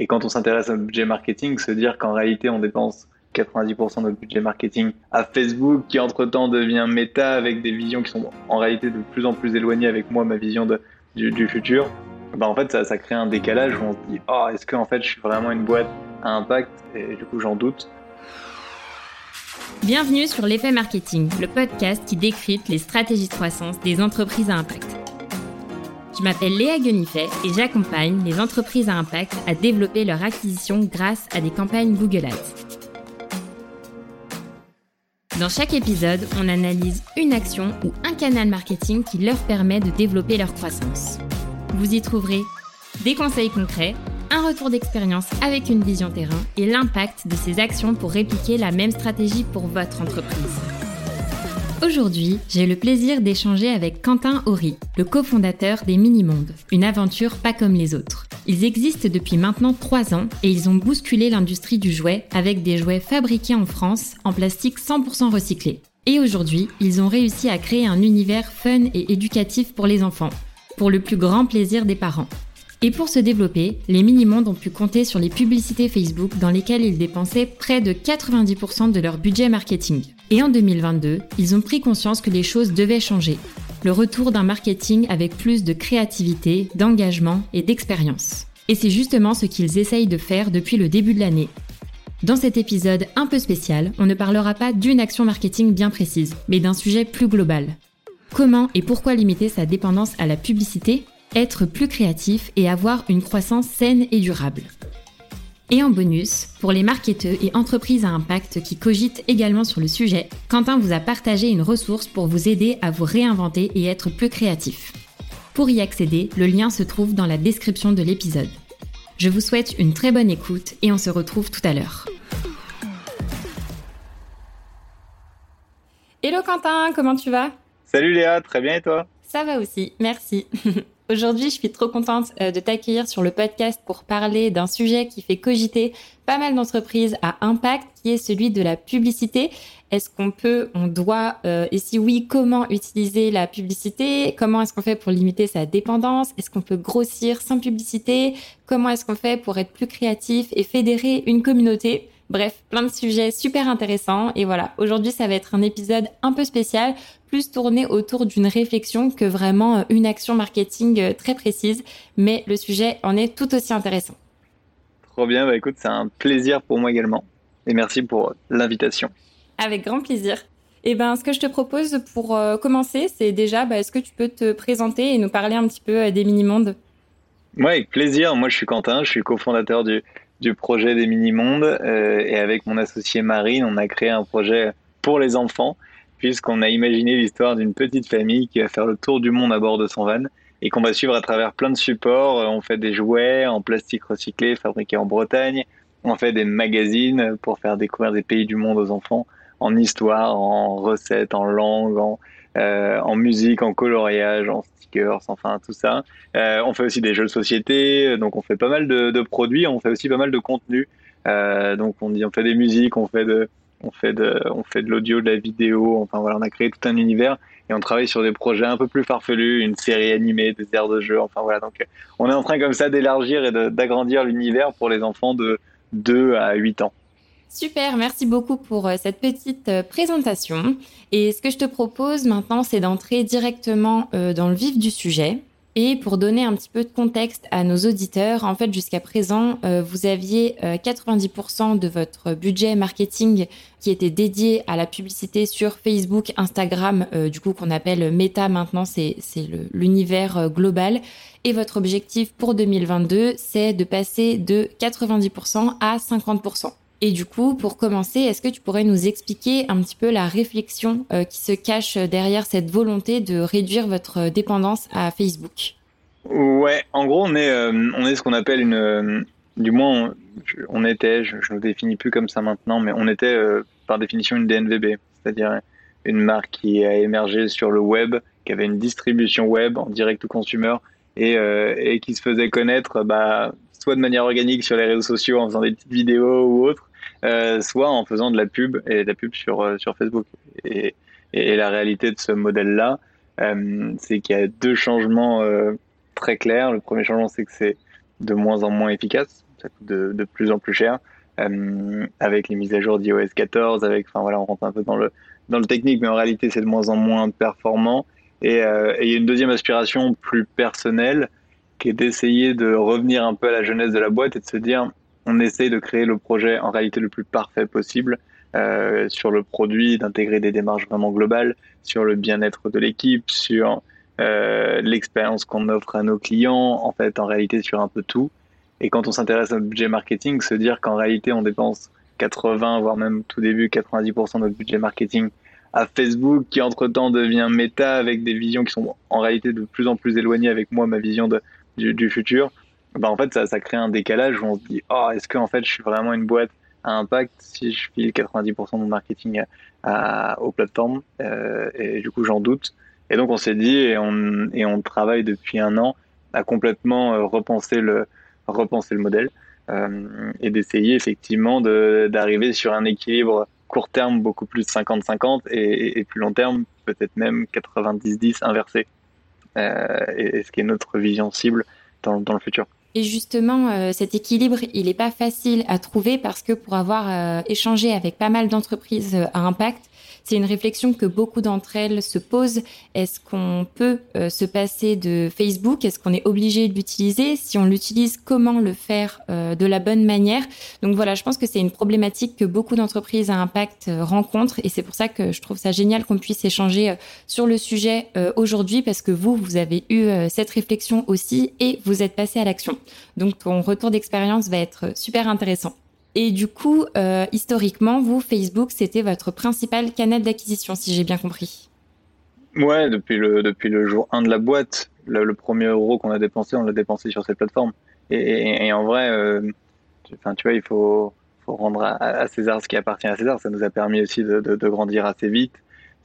Et quand on s'intéresse au budget marketing, se dire qu'en réalité, on dépense 90% de notre budget marketing à Facebook, qui entre-temps devient méta avec des visions qui sont en réalité de plus en plus éloignées avec moi, ma vision du, futur, bah en fait, ça, ça, crée un décalage où on se dit, oh, est-ce que en fait, je suis vraiment une boîte à impact? Et du coup, j'en doute. Bienvenue sur l'effet marketing, le podcast qui décrypte les stratégies de croissance des entreprises à impact. Je m'appelle Léa Guenifet et j'accompagne les entreprises à impact à développer leur acquisition grâce à des campagnes Google Ads. Dans chaque épisode, on analyse une action ou un canal marketing qui leur permet de développer leur croissance. Vous y trouverez des conseils concrets, un retour d'expérience avec une vision terrain et l'impact de ces actions pour répliquer la même stratégie pour votre entreprise. Aujourd'hui, j'ai le plaisir d'échanger avec Quentin Horry, le cofondateur des Mini-Mondes, une aventure pas comme les autres. Ils existent depuis maintenant 3 ans et ils ont bousculé l'industrie du jouet avec des jouets fabriqués en France en plastique 100% recyclé. Et aujourd'hui, ils ont réussi à créer un univers fun et éducatif pour les enfants, pour le plus grand plaisir des parents. Et pour se développer, les mini-mondes ont pu compter sur les publicités Facebook dans lesquelles ils dépensaient près de 90% de leur budget marketing. Et en 2022, ils ont pris conscience que les choses devaient changer. Le retour d'un marketing avec plus de créativité, d'engagement et d'expérience. Et c'est justement ce qu'ils essayent de faire depuis le début de l'année. Dans cet épisode un peu spécial, on ne parlera pas d'une action marketing bien précise, mais d'un sujet plus global. Comment et pourquoi limiter sa dépendance à la publicité être plus créatif et avoir une croissance saine et durable? Et en bonus, pour les marketeurs et entreprises à impact qui cogitent également sur le sujet, Quentin vous a partagé une ressource pour vous aider à vous réinventer et être plus créatif. Pour y accéder, le lien se trouve dans la description de l'épisode. Je vous souhaite une très bonne écoute et on se retrouve tout à l'heure. Hello Quentin, comment tu vas? Salut Léa, très bien et toi? Ça va aussi, merci. Aujourd'hui, je suis trop contente euh, de t'accueillir sur le podcast pour parler d'un sujet qui fait cogiter pas mal d'entreprises à impact, qui est celui de la publicité. Est-ce qu'on peut, on doit, euh, et si oui, comment utiliser la publicité? Comment est-ce qu'on fait pour limiter sa dépendance? Est-ce qu'on peut grossir sans publicité? Comment est-ce qu'on fait pour être plus créatif et fédérer une communauté? Bref, plein de sujets super intéressants. Et voilà, aujourd'hui, ça va être un épisode un peu spécial, plus tourné autour d'une réflexion que vraiment euh, une action marketing euh, très précise. Mais le sujet en est tout aussi intéressant. Trop bien, bah écoute, c'est un plaisir pour moi également. Et merci pour l'invitation. Avec grand plaisir. Et eh ben, ce que je te propose pour euh, commencer, c'est déjà, bah, est-ce que tu peux te présenter et nous parler un petit peu des mini-mondes? Oui, avec plaisir. Moi, je suis Quentin, je suis cofondateur du, du projet des mini-mondes. Euh, et avec mon associé Marine, on a créé un projet pour les enfants, puisqu'on a imaginé l'histoire d'une petite famille qui va faire le tour du monde à bord de son van et qu'on va suivre à travers plein de supports. Euh, on fait des jouets en plastique recyclé fabriqués en Bretagne. On fait des magazines pour faire découvrir des pays du monde aux enfants en histoire, en recettes, en langue, en, euh, en musique, en coloriage, en stickers, enfin tout ça. Euh, on fait aussi des jeux de société, donc on fait pas mal de, produits, on fait aussi pas mal de contenu. Euh, donc on fait des musiques, on fait de, on fait de, on fait de l'audio, de la vidéo. Enfin voilà, on a créé tout un univers et on travaille sur des projets un peu plus farfelus, une série animée, des aires de jeu. Enfin voilà, donc on est en train comme ça d'élargir et d'agrandir l'univers pour les enfants de 2 à 8 ans. Super, merci beaucoup pour euh, cette petite euh, présentation. Et ce que je te propose maintenant, c'est d'entrer directement euh, dans le vif du sujet. Et pour donner un petit peu de contexte à nos auditeurs, en fait, jusqu'à présent, vous aviez 90% de votre budget marketing qui était dédié à la publicité sur Facebook, Instagram, du coup qu'on appelle Meta maintenant, c'est l'univers global. Et votre objectif pour 2022, c'est de passer de 90% à 50%. Et du coup, pour commencer, est-ce que tu pourrais nous expliquer un petit peu la réflexion euh, qui se cache derrière cette volonté de réduire votre dépendance à Facebook? Ouais, en gros, on est, euh, on est ce qu'on appelle une, euh, du moins, on, était, je ne nous définis plus comme ça maintenant, mais on était par définition une DNVB, c'est-à-dire une marque qui a émergé sur le web, qui avait une distribution web en direct to consumer et, et qui se faisait connaître, bah, soit de manière organique sur les réseaux sociaux en faisant des petites vidéos ou autres, euh, soit en faisant de la pub et de la pub sur, euh, sur Facebook. Et, et, la réalité de ce modèle-là, euh, c'est qu'il y a deux changements très clairs. Le premier changement, c'est que c'est de moins en moins efficace ça coûte de, de plus en plus cher. avec les mises à jour d'iOS 14, avec, enfin voilà, on rentre un peu dans le, dans le technique, mais en réalité, c'est de moins en moins performant. Et, et il y a une deuxième aspiration plus personnelle, qui est d'essayer de revenir un peu à la jeunesse de la boîte et de se dire, on essaye de créer le projet en réalité le plus parfait possible euh, sur le produit, d'intégrer des démarches vraiment globales, sur le bien-être de l'équipe, sur euh, l'expérience qu'on offre à nos clients, en fait, en réalité, sur un peu tout. Et quand on s'intéresse au budget marketing, se dire qu'en réalité, on dépense 80, voire même tout début, 90% de notre budget marketing à Facebook, qui entre-temps devient méta avec des visions qui sont en réalité de plus en plus éloignées avec moi, ma vision du, futur. Bah en fait, ça, ça crée un décalage où on se dit, oh, est-ce que en fait, je suis vraiment une boîte à impact si je file 90% de mon marketing à, aux plateformes. Euh, et du coup, j'en doute. Et donc, on s'est dit, et on, et on travaille depuis un an à complètement euh, repenser le, repenser le modèle euh, et d'essayer effectivement d'arriver sur un équilibre court terme beaucoup plus 50-50 et, et, plus long terme peut-être même 90-10 inversé. Euh, et, et, ce qui est notre vision cible dans, dans le futur. Et justement, euh, cet équilibre, il n'est pas facile à trouver parce que pour avoir euh, échangé avec pas mal d'entreprises euh, à impact, c'est une réflexion que beaucoup d'entre elles se posent. Est-ce qu'on peut euh, se passer de Facebook? Est-ce qu'on est obligé de l'utiliser? Si on l'utilise, comment le faire euh, de la bonne manière? Donc voilà, je pense que c'est une problématique que beaucoup d'entreprises à impact euh, rencontrent et c'est pour ça que je trouve ça génial qu'on puisse échanger sur le sujet aujourd'hui parce que vous, vous avez eu cette réflexion aussi et vous êtes passé à l'action. Donc ton retour d'expérience va être super intéressant. Et du coup, euh, historiquement, vous, Facebook, c'était votre principal canal d'acquisition, si j'ai bien compris. Ouais, depuis le, depuis le jour 1 de la boîte, le, premier euro qu'on a dépensé, on l'a dépensé sur cette plateforme. Et, en vrai, euh, tu vois, il faut, faut rendre à, César ce qui appartient à César. Ça nous a permis aussi de, de, grandir assez vite.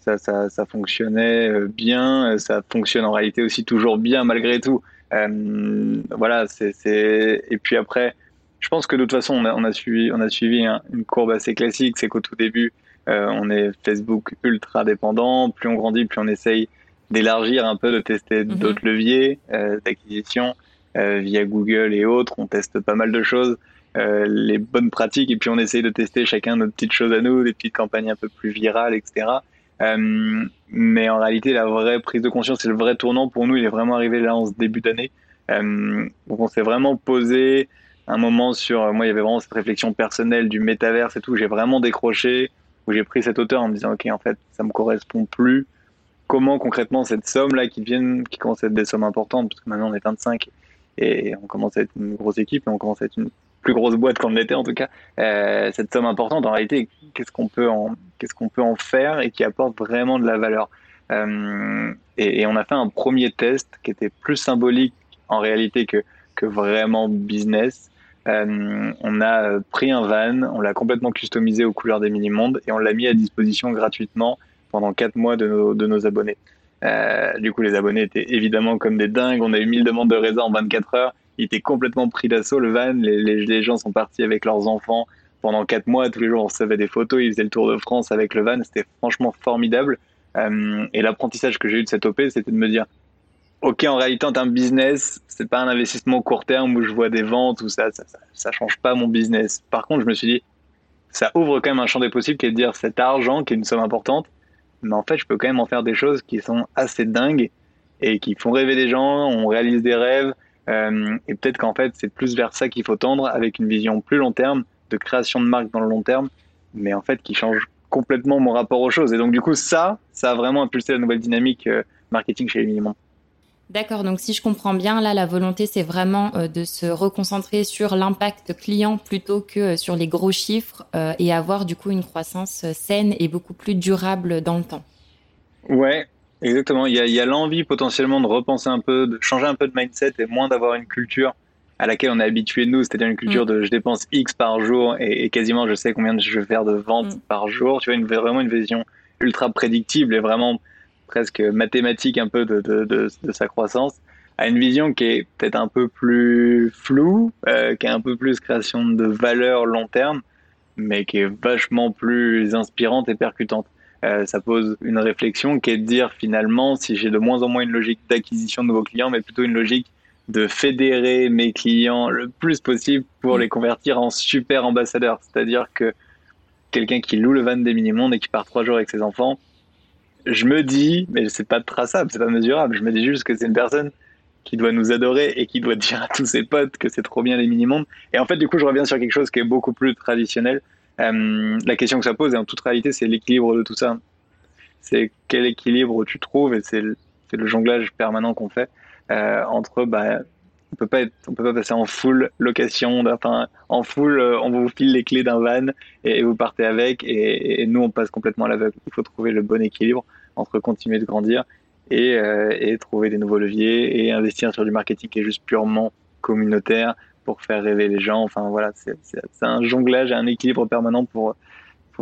Ça, ça, ça, fonctionnait euh, bien. Ça fonctionne en réalité aussi toujours bien malgré tout. Euh, voilà, c'est, et puis après, je pense que de toute façon, on a, suivi, on a suivi une courbe assez classique. C'est qu'au tout début, euh, on est Facebook ultra dépendant. Plus on grandit, plus on essaye d'élargir un peu, de tester mhm. d'autres leviers euh, d'acquisition euh, via Google et autres. On teste pas mal de choses, les bonnes pratiques, et puis on essaye de tester chacun notre petites choses à nous, des petites campagnes un peu plus virales, etc. mais en réalité, la vraie prise de conscience et le vrai tournant pour nous, il est vraiment arrivé là en ce début d'année. donc on s'est vraiment posé un moment sur, euh, moi, il y avait vraiment cette réflexion personnelle du métaverse et tout. J'ai vraiment décroché, où j'ai pris cette hauteur en me disant, OK, en fait, ça me correspond plus. Comment concrètement cette somme-là qui vient, qui commence à être des sommes importantes, parce que maintenant on est 25 et on commence à être une grosse équipe et on commence à être une plus grosse boîte qu'on l'était en tout cas, euh, cette somme importante, en réalité, qu'est-ce qu'on peut en, qu'est-ce qu'on peut en faire et qui apporte vraiment de la valeur? Euh, et, et, on a fait un premier test qui était plus symbolique en réalité que, que vraiment business, euh, on a pris un van, on l'a complètement customisé aux couleurs des mini-mondes et on l'a mis à disposition gratuitement pendant 4 mois de nos, abonnés. Euh, du coup, les abonnés étaient évidemment comme des dingues. On a eu 1000 demandes de réserve en 24 heures. Il était complètement pris d'assaut, le van. Les, gens sont partis avec leurs enfants pendant 4 mois. Tous les jours, on recevait des photos. Ils faisaient le tour de France avec le van. C'était franchement formidable. Euh, et l'apprentissage que j'ai eu de cette OP, c'était de me dire ok, en réalité, en termes business, c'est pas un investissement court terme où je vois des ventes ou ça, ça, ça, change pas mon business. Par contre, je me suis dit, ça ouvre quand même un champ des possibles qui est de dire cet argent qui est une somme importante, mais en fait, je peux quand même en faire des choses qui sont assez dingues et qui font rêver des gens, on réalise des rêves, euh, et peut-être qu'en fait, c'est plus vers ça qu'il faut tendre avec une vision plus long terme, de création de marque dans le long terme, mais en fait, qui change complètement mon rapport aux choses. Et donc, du coup, ça, ça a vraiment impulsé la nouvelle dynamique euh, marketing chez les minimums. D'accord, donc si je comprends bien, là, la volonté, c'est vraiment euh, de se reconcentrer sur l'impact client plutôt que euh, sur les gros chiffres euh, et avoir du coup une croissance saine et beaucoup plus durable dans le temps. Ouais, exactement. Il y a, l'envie potentiellement de repenser un peu, de changer un peu de mindset et moins d'avoir une culture à laquelle on est habitué nous, c'est-à-dire une culture mm. de je dépense X par jour et, quasiment je sais combien je vais faire de ventes mm. par jour. Tu vois, une, vraiment une vision ultra prédictible et vraiment presque mathématique un peu de, de, de, de, sa croissance, à une vision qui est peut-être un peu plus floue, euh, qui est un peu plus création de valeur long terme, mais qui est vachement plus inspirante et percutante. Euh, ça pose une réflexion qui est de dire finalement si j'ai de moins en moins une logique d'acquisition de nouveaux clients, mais plutôt une logique de fédérer mes clients le plus possible pour les convertir en super ambassadeurs. C'est-à-dire que quelqu'un qui loue le van des mini-mondes et qui part trois jours avec ses enfants, je me dis, mais c'est pas traçable, c'est pas mesurable, je me dis juste que c'est une personne qui doit nous adorer et qui doit dire à tous ses potes que c'est trop bien les mini-mondes. Et en fait, du coup, je reviens sur quelque chose qui est beaucoup plus traditionnel. Euh, la question que ça pose, et en toute réalité, c'est l'équilibre de tout ça. C'est quel équilibre tu trouves, et c'est le, jonglage permanent qu'on fait euh, entre, bah, on peut pas être, on peut pas passer en full location, enfin, en full, euh, on vous file les clés d'un van et, vous partez avec, et, et, nous on passe complètement à l'aveugle. Il faut trouver le bon équilibre entre continuer de grandir et, euh, et, trouver des nouveaux leviers et investir sur du marketing qui est juste purement communautaire pour faire rêver les gens. Enfin voilà, c'est un jonglage et un équilibre permanent pour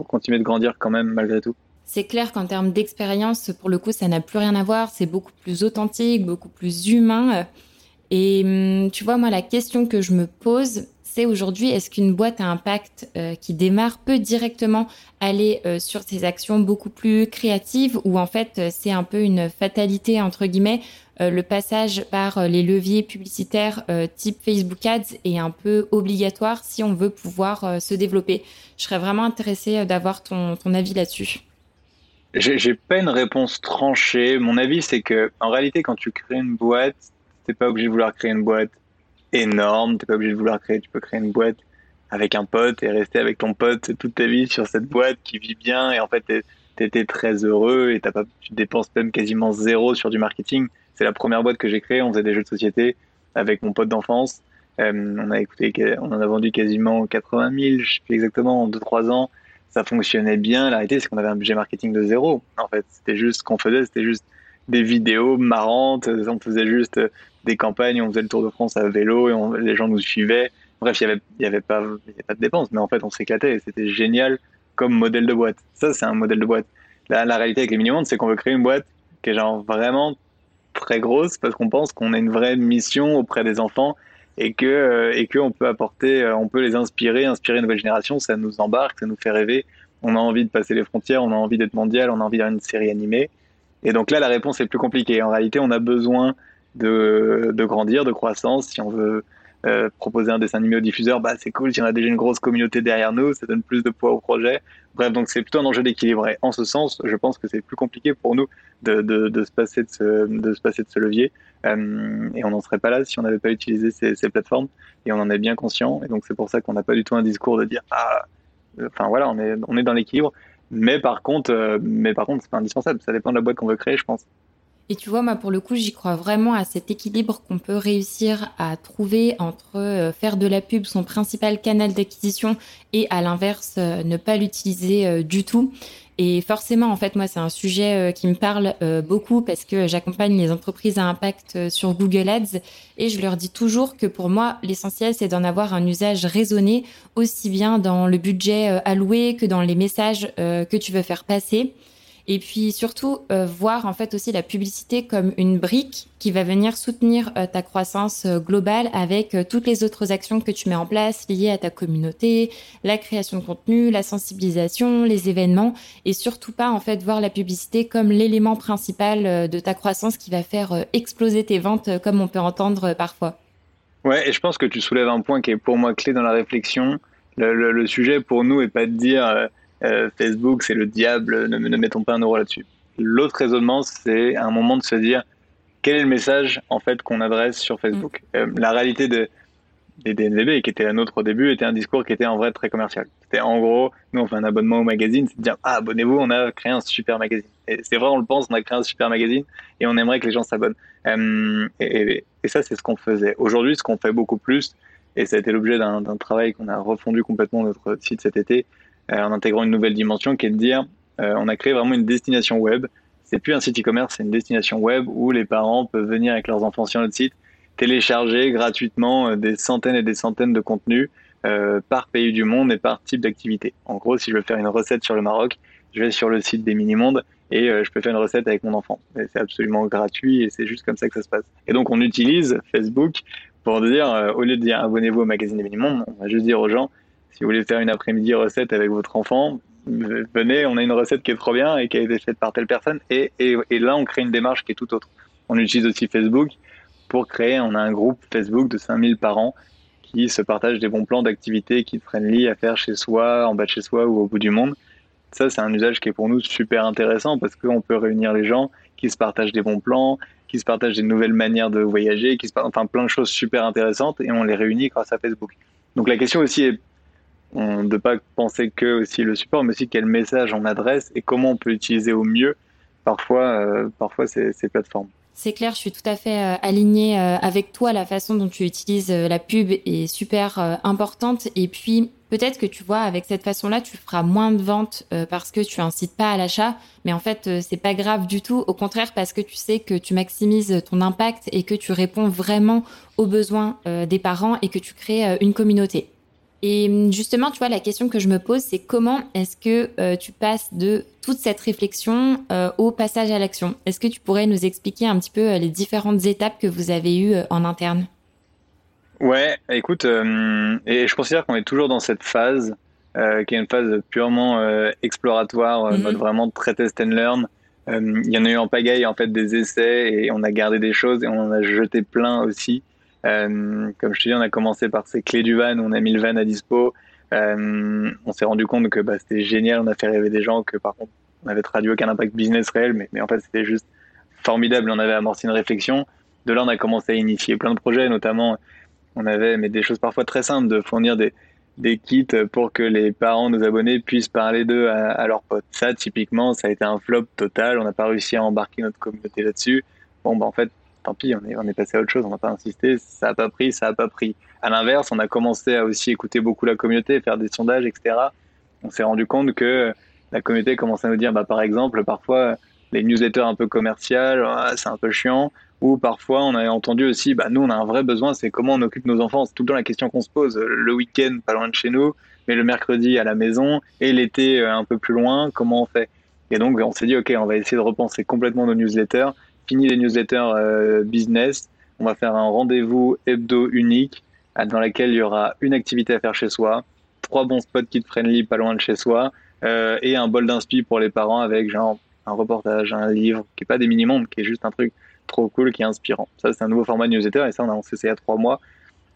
continuer de grandir quand même malgré tout. C'est clair qu'en termes d'expérience, pour le coup, ça n'a plus rien à voir. C'est beaucoup plus authentique, beaucoup plus humain. Et hum, tu vois, moi, la question que je me pose, c'est aujourd'hui, est-ce qu'une boîte à impact euh, qui démarre peut directement aller euh, sur ces actions beaucoup plus créatives ou en fait euh, c'est un peu une fatalité entre guillemets le passage par les leviers publicitaires type Facebook Ads est un peu obligatoire si on veut pouvoir se développer? Je serais vraiment intéressée d'avoir ton, ton avis là-dessus. J'ai pas une réponse tranchée. Mon avis, c'est que en réalité, quand tu crées une boîte, t'es pas obligé de vouloir créer une boîte énorme. T'es pas obligé de vouloir créer. Tu peux créer une boîte avec un pote et rester avec ton pote toute ta vie sur cette boîte qui vit bien et en fait t'étais très heureux et t'as pas, tu dépenses même quasiment zéro sur du marketing. C'est la première boîte que j'ai créée. On faisait des jeux de société avec mon pote d'enfance. Euh, on a écouté, on en a vendu quasiment 80 000, je sais exactement, en 2-3 ans. Ça fonctionnait bien. La réalité, c'est qu'on avait un budget marketing de zéro. En fait, c'était juste ce qu'on faisait, c'était juste des vidéos marrantes. On faisait juste des campagnes, on faisait le Tour de France à vélo et les gens nous suivaient. Bref, il n'y avait, y avait, pas, pas de dépenses, mais en fait, on s'éclatait c'était génial comme modèle de boîte. Ça, c'est un modèle de boîte. La, réalité avec les mini c'est qu'on veut créer une boîte qui est genre vraiment très grosse parce qu'on pense qu'on a une vraie mission auprès des enfants et que euh, et on peut apporter, euh, on peut les inspirer, inspirer une nouvelle génération. Ça nous embarque, ça nous fait rêver. On a envie de passer les frontières, on a envie d'être mondial, on a envie d'avoir une série animée. Et donc là, la réponse est plus compliquée. En réalité, on a besoin de, de grandir, de croissance. Si on veut euh, proposer un dessin animé au diffuseur, bah, c'est cool. Si on a déjà une grosse communauté derrière nous, ça donne plus de poids au projet. Bref, donc c'est plutôt un enjeu d'équilibre. Et en ce sens, je pense que c'est plus compliqué pour nous de, de, de, se passer de ce, de se passer de ce levier. Euh, et on n'en serait pas là si on n'avait pas utilisé ces, ces, plateformes. Et on en est bien conscient. Et donc c'est pour ça qu'on n'a pas du tout un discours de dire ah, enfin voilà, on est, on est dans l'équilibre. Mais par contre, euh, contre, c'est pas indispensable. Ça dépend de la boîte qu'on veut créer, je pense. Et tu vois, moi, pour le coup, j'y crois vraiment à cet équilibre qu'on peut réussir à trouver entre euh, faire de la pub son principal canal d'acquisition et, à l'inverse, euh, ne pas l'utiliser du tout. Et forcément, en fait, moi, c'est un sujet qui me parle beaucoup parce que j'accompagne les entreprises à impact sur Google Ads et je leur dis toujours que pour moi, l'essentiel, c'est d'en avoir un usage raisonné, aussi bien dans le budget alloué que dans les messages que tu veux faire passer. Et puis surtout, euh, voir en fait aussi la publicité comme une brique qui va venir soutenir euh, ta croissance euh, globale avec toutes les autres actions que tu mets en place liées à ta communauté, la création de contenu, la sensibilisation, les événements, et surtout pas en fait voir la publicité comme l'élément principal de ta croissance qui va faire exploser tes ventes comme on peut entendre parfois. Ouais, et je pense que tu soulèves un point qui est pour moi clé dans la réflexion. Le, le, sujet pour nous est pas de dire euh, Facebook, c'est le diable, ne, ne, mettons pas un euro là-dessus. L'autre raisonnement, c'est un moment de se dire quel est le message en fait qu'on adresse sur Facebook. Mm. Euh, la réalité de, des DNVB, qui était la nôtre au début, était un discours qui était en vrai très commercial. C'était en gros, nous on fait un abonnement au magazine, c'est de dire ah abonnez-vous, on a créé un super magazine. Et c'est vrai, on le pense, on a créé un super magazine et on aimerait que les gens s'abonnent. Euh, et, et, ça, c'est ce qu'on faisait. Aujourd'hui, ce qu'on fait beaucoup plus, et ça a été l'objet d'un travail qu'on a refondu complètement notre site cet été, en intégrant une nouvelle dimension qui est de dire euh, on a créé vraiment une destination web. C'est plus un site e-commerce, c'est une destination web où les parents peuvent venir avec leurs enfants sur notre site, télécharger gratuitement euh, des centaines et des centaines de contenus par pays du monde et par type d'activité. En gros, si je veux faire une recette sur le Maroc, je vais sur le site des mini-mondes et je peux faire une recette avec mon enfant. C'est absolument gratuit et c'est juste comme ça que ça se passe. Et donc, on utilise Facebook pour dire, au lieu de dire abonnez-vous au magazine des mini-mondes, on va juste dire aux gens, si vous voulez faire une après-midi recette avec votre enfant, venez, on a une recette qui est trop bien et qui a été faite par telle personne. Et, là, on crée une démarche qui est tout autre. On utilise aussi Facebook pour créer, on a un groupe Facebook de 5000 parents qui se partagent des bons plans d'activités qui friendly à faire chez soi, en bas de chez soi ou au bout du monde. Ça, c'est un usage qui est pour nous super intéressant parce qu'on peut réunir les gens qui se partagent des bons plans, qui se partagent des nouvelles manières de voyager, qui se enfin plein de choses super intéressantes et on les réunit grâce à Facebook. Donc la question aussi est de ne pas penser que aussi le support, mais aussi quel message on adresse et comment on peut utiliser au mieux parfois, euh, parfois ces, ces plateformes. C'est clair, je suis tout à fait euh, alignée euh, avec toi. La façon dont tu utilises la pub est super importante. Et puis, peut-être que tu vois, avec cette façon-là, tu feras moins de ventes parce que tu incites pas à l'achat. Mais en fait, c'est pas grave du tout. Au contraire, parce que tu sais que tu maximises ton impact et que tu réponds vraiment aux besoins des parents et que tu crées une communauté. Et hum, justement, tu vois, la question que je me pose, c'est comment est-ce que euh, tu passes de toute cette réflexion euh, au passage à l'action? Est-ce que tu pourrais nous expliquer un petit peu euh, les différentes étapes que vous avez eues en interne? Ouais, écoute, et je considère qu'on est toujours dans cette phase, qui est une phase purement exploratoire, mm vraiment très test and learn. Il y en a eu en pagaille en fait des essais et on a gardé des choses et on en a jeté plein aussi. Euh, comme je te dis, on a commencé par ces clés du van, on a mis le van à dispo. Euh, on s'est rendu compte que bah, c'était génial, on a fait rêver des gens, que par contre, on avait traduit aucun impact business réel, mais, en fait, c'était juste formidable. On avait amorcé une réflexion. De là, on a commencé à initier plein de projets, notamment, on avait mais des choses parfois très simples, de fournir des, kits pour que les parents, nos abonnés, puissent parler d'eux à, à, leurs potes. Ça, typiquement, ça a été un flop total. On n'a pas réussi à embarquer notre communauté là-dessus. Bon, bah, en fait, tant pis, on est, passé à autre chose, on n'a pas insisté, ça n'a pas pris, ça n'a pas pris. À l'inverse, on a commencé à aussi écouter beaucoup la communauté, faire des sondages, etc. On s'est rendu compte que la communauté commençait à nous dire, bah, par exemple, parfois, les newsletters un peu commerciales, ah, c'est un peu chiant. Ou parfois, on avait entendu aussi, bah, nous, on a un vrai besoin, c'est comment on occupe nos enfants. C'est tout le temps la question qu'on se pose. Le week-end, pas loin de chez nous, mais le mercredi à la maison, et l'été euh, un peu plus loin, comment on fait? Et donc, on s'est dit, OK, on va essayer de repenser complètement nos newsletters fini les newsletters euh, business, on va faire un rendez-vous hebdo unique dans lequel il y aura une activité à faire chez soi, trois bons spots kid friendly pas loin de chez soi euh, et un bol d'inspi pour les parents avec genre un reportage, un livre qui est pas des mini-mondes, qui est juste un truc trop cool, qui est inspirant. Ça, c'est un nouveau format de newsletter et ça, on a lancé ça il y a trois mois.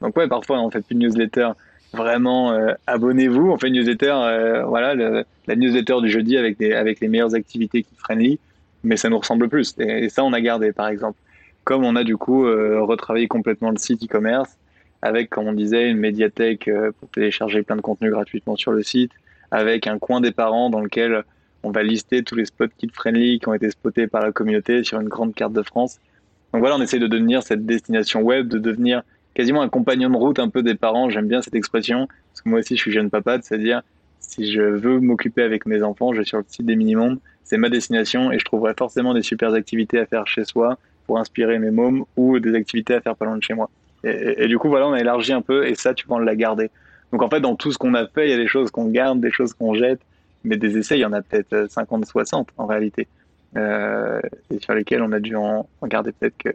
Donc ouais, parfois, on fait plus de newsletter. Vraiment, euh, abonnez-vous. On fait une newsletter, voilà, la newsletter du jeudi avec, des, avec les meilleures activités kid friendly mais ça nous ressemble plus. Et, ça, on a gardé, par exemple. Comme on a du coup euh, retravaillé complètement le site e-commerce, avec, comme on disait, une médiathèque euh, pour télécharger plein de contenus gratuitement sur le site, avec un coin des parents dans lequel on va lister tous les spots kid-friendly qui ont été spotés par la communauté sur une grande carte de France. Donc voilà, on essaie de devenir cette destination web, de devenir quasiment un compagnon de route un peu des parents. J'aime bien cette expression, parce que moi aussi je suis jeune papa, c'est-à-dire si je veux m'occuper avec mes enfants, je vais sur le site des Minimondes, c'est ma destination et je trouverai forcément des super activités à faire chez soi pour inspirer mes mômes ou des activités à faire pas loin de chez moi. Et, du coup, voilà, on a élargi un peu et ça, tu vas la garder. Donc en fait, dans tout ce qu'on a fait, il y a des choses qu'on garde, des choses qu'on jette, mais des essais, il y en a peut-être 50, 60 en réalité, euh, et sur lesquels on a dû en, en garder peut-être que,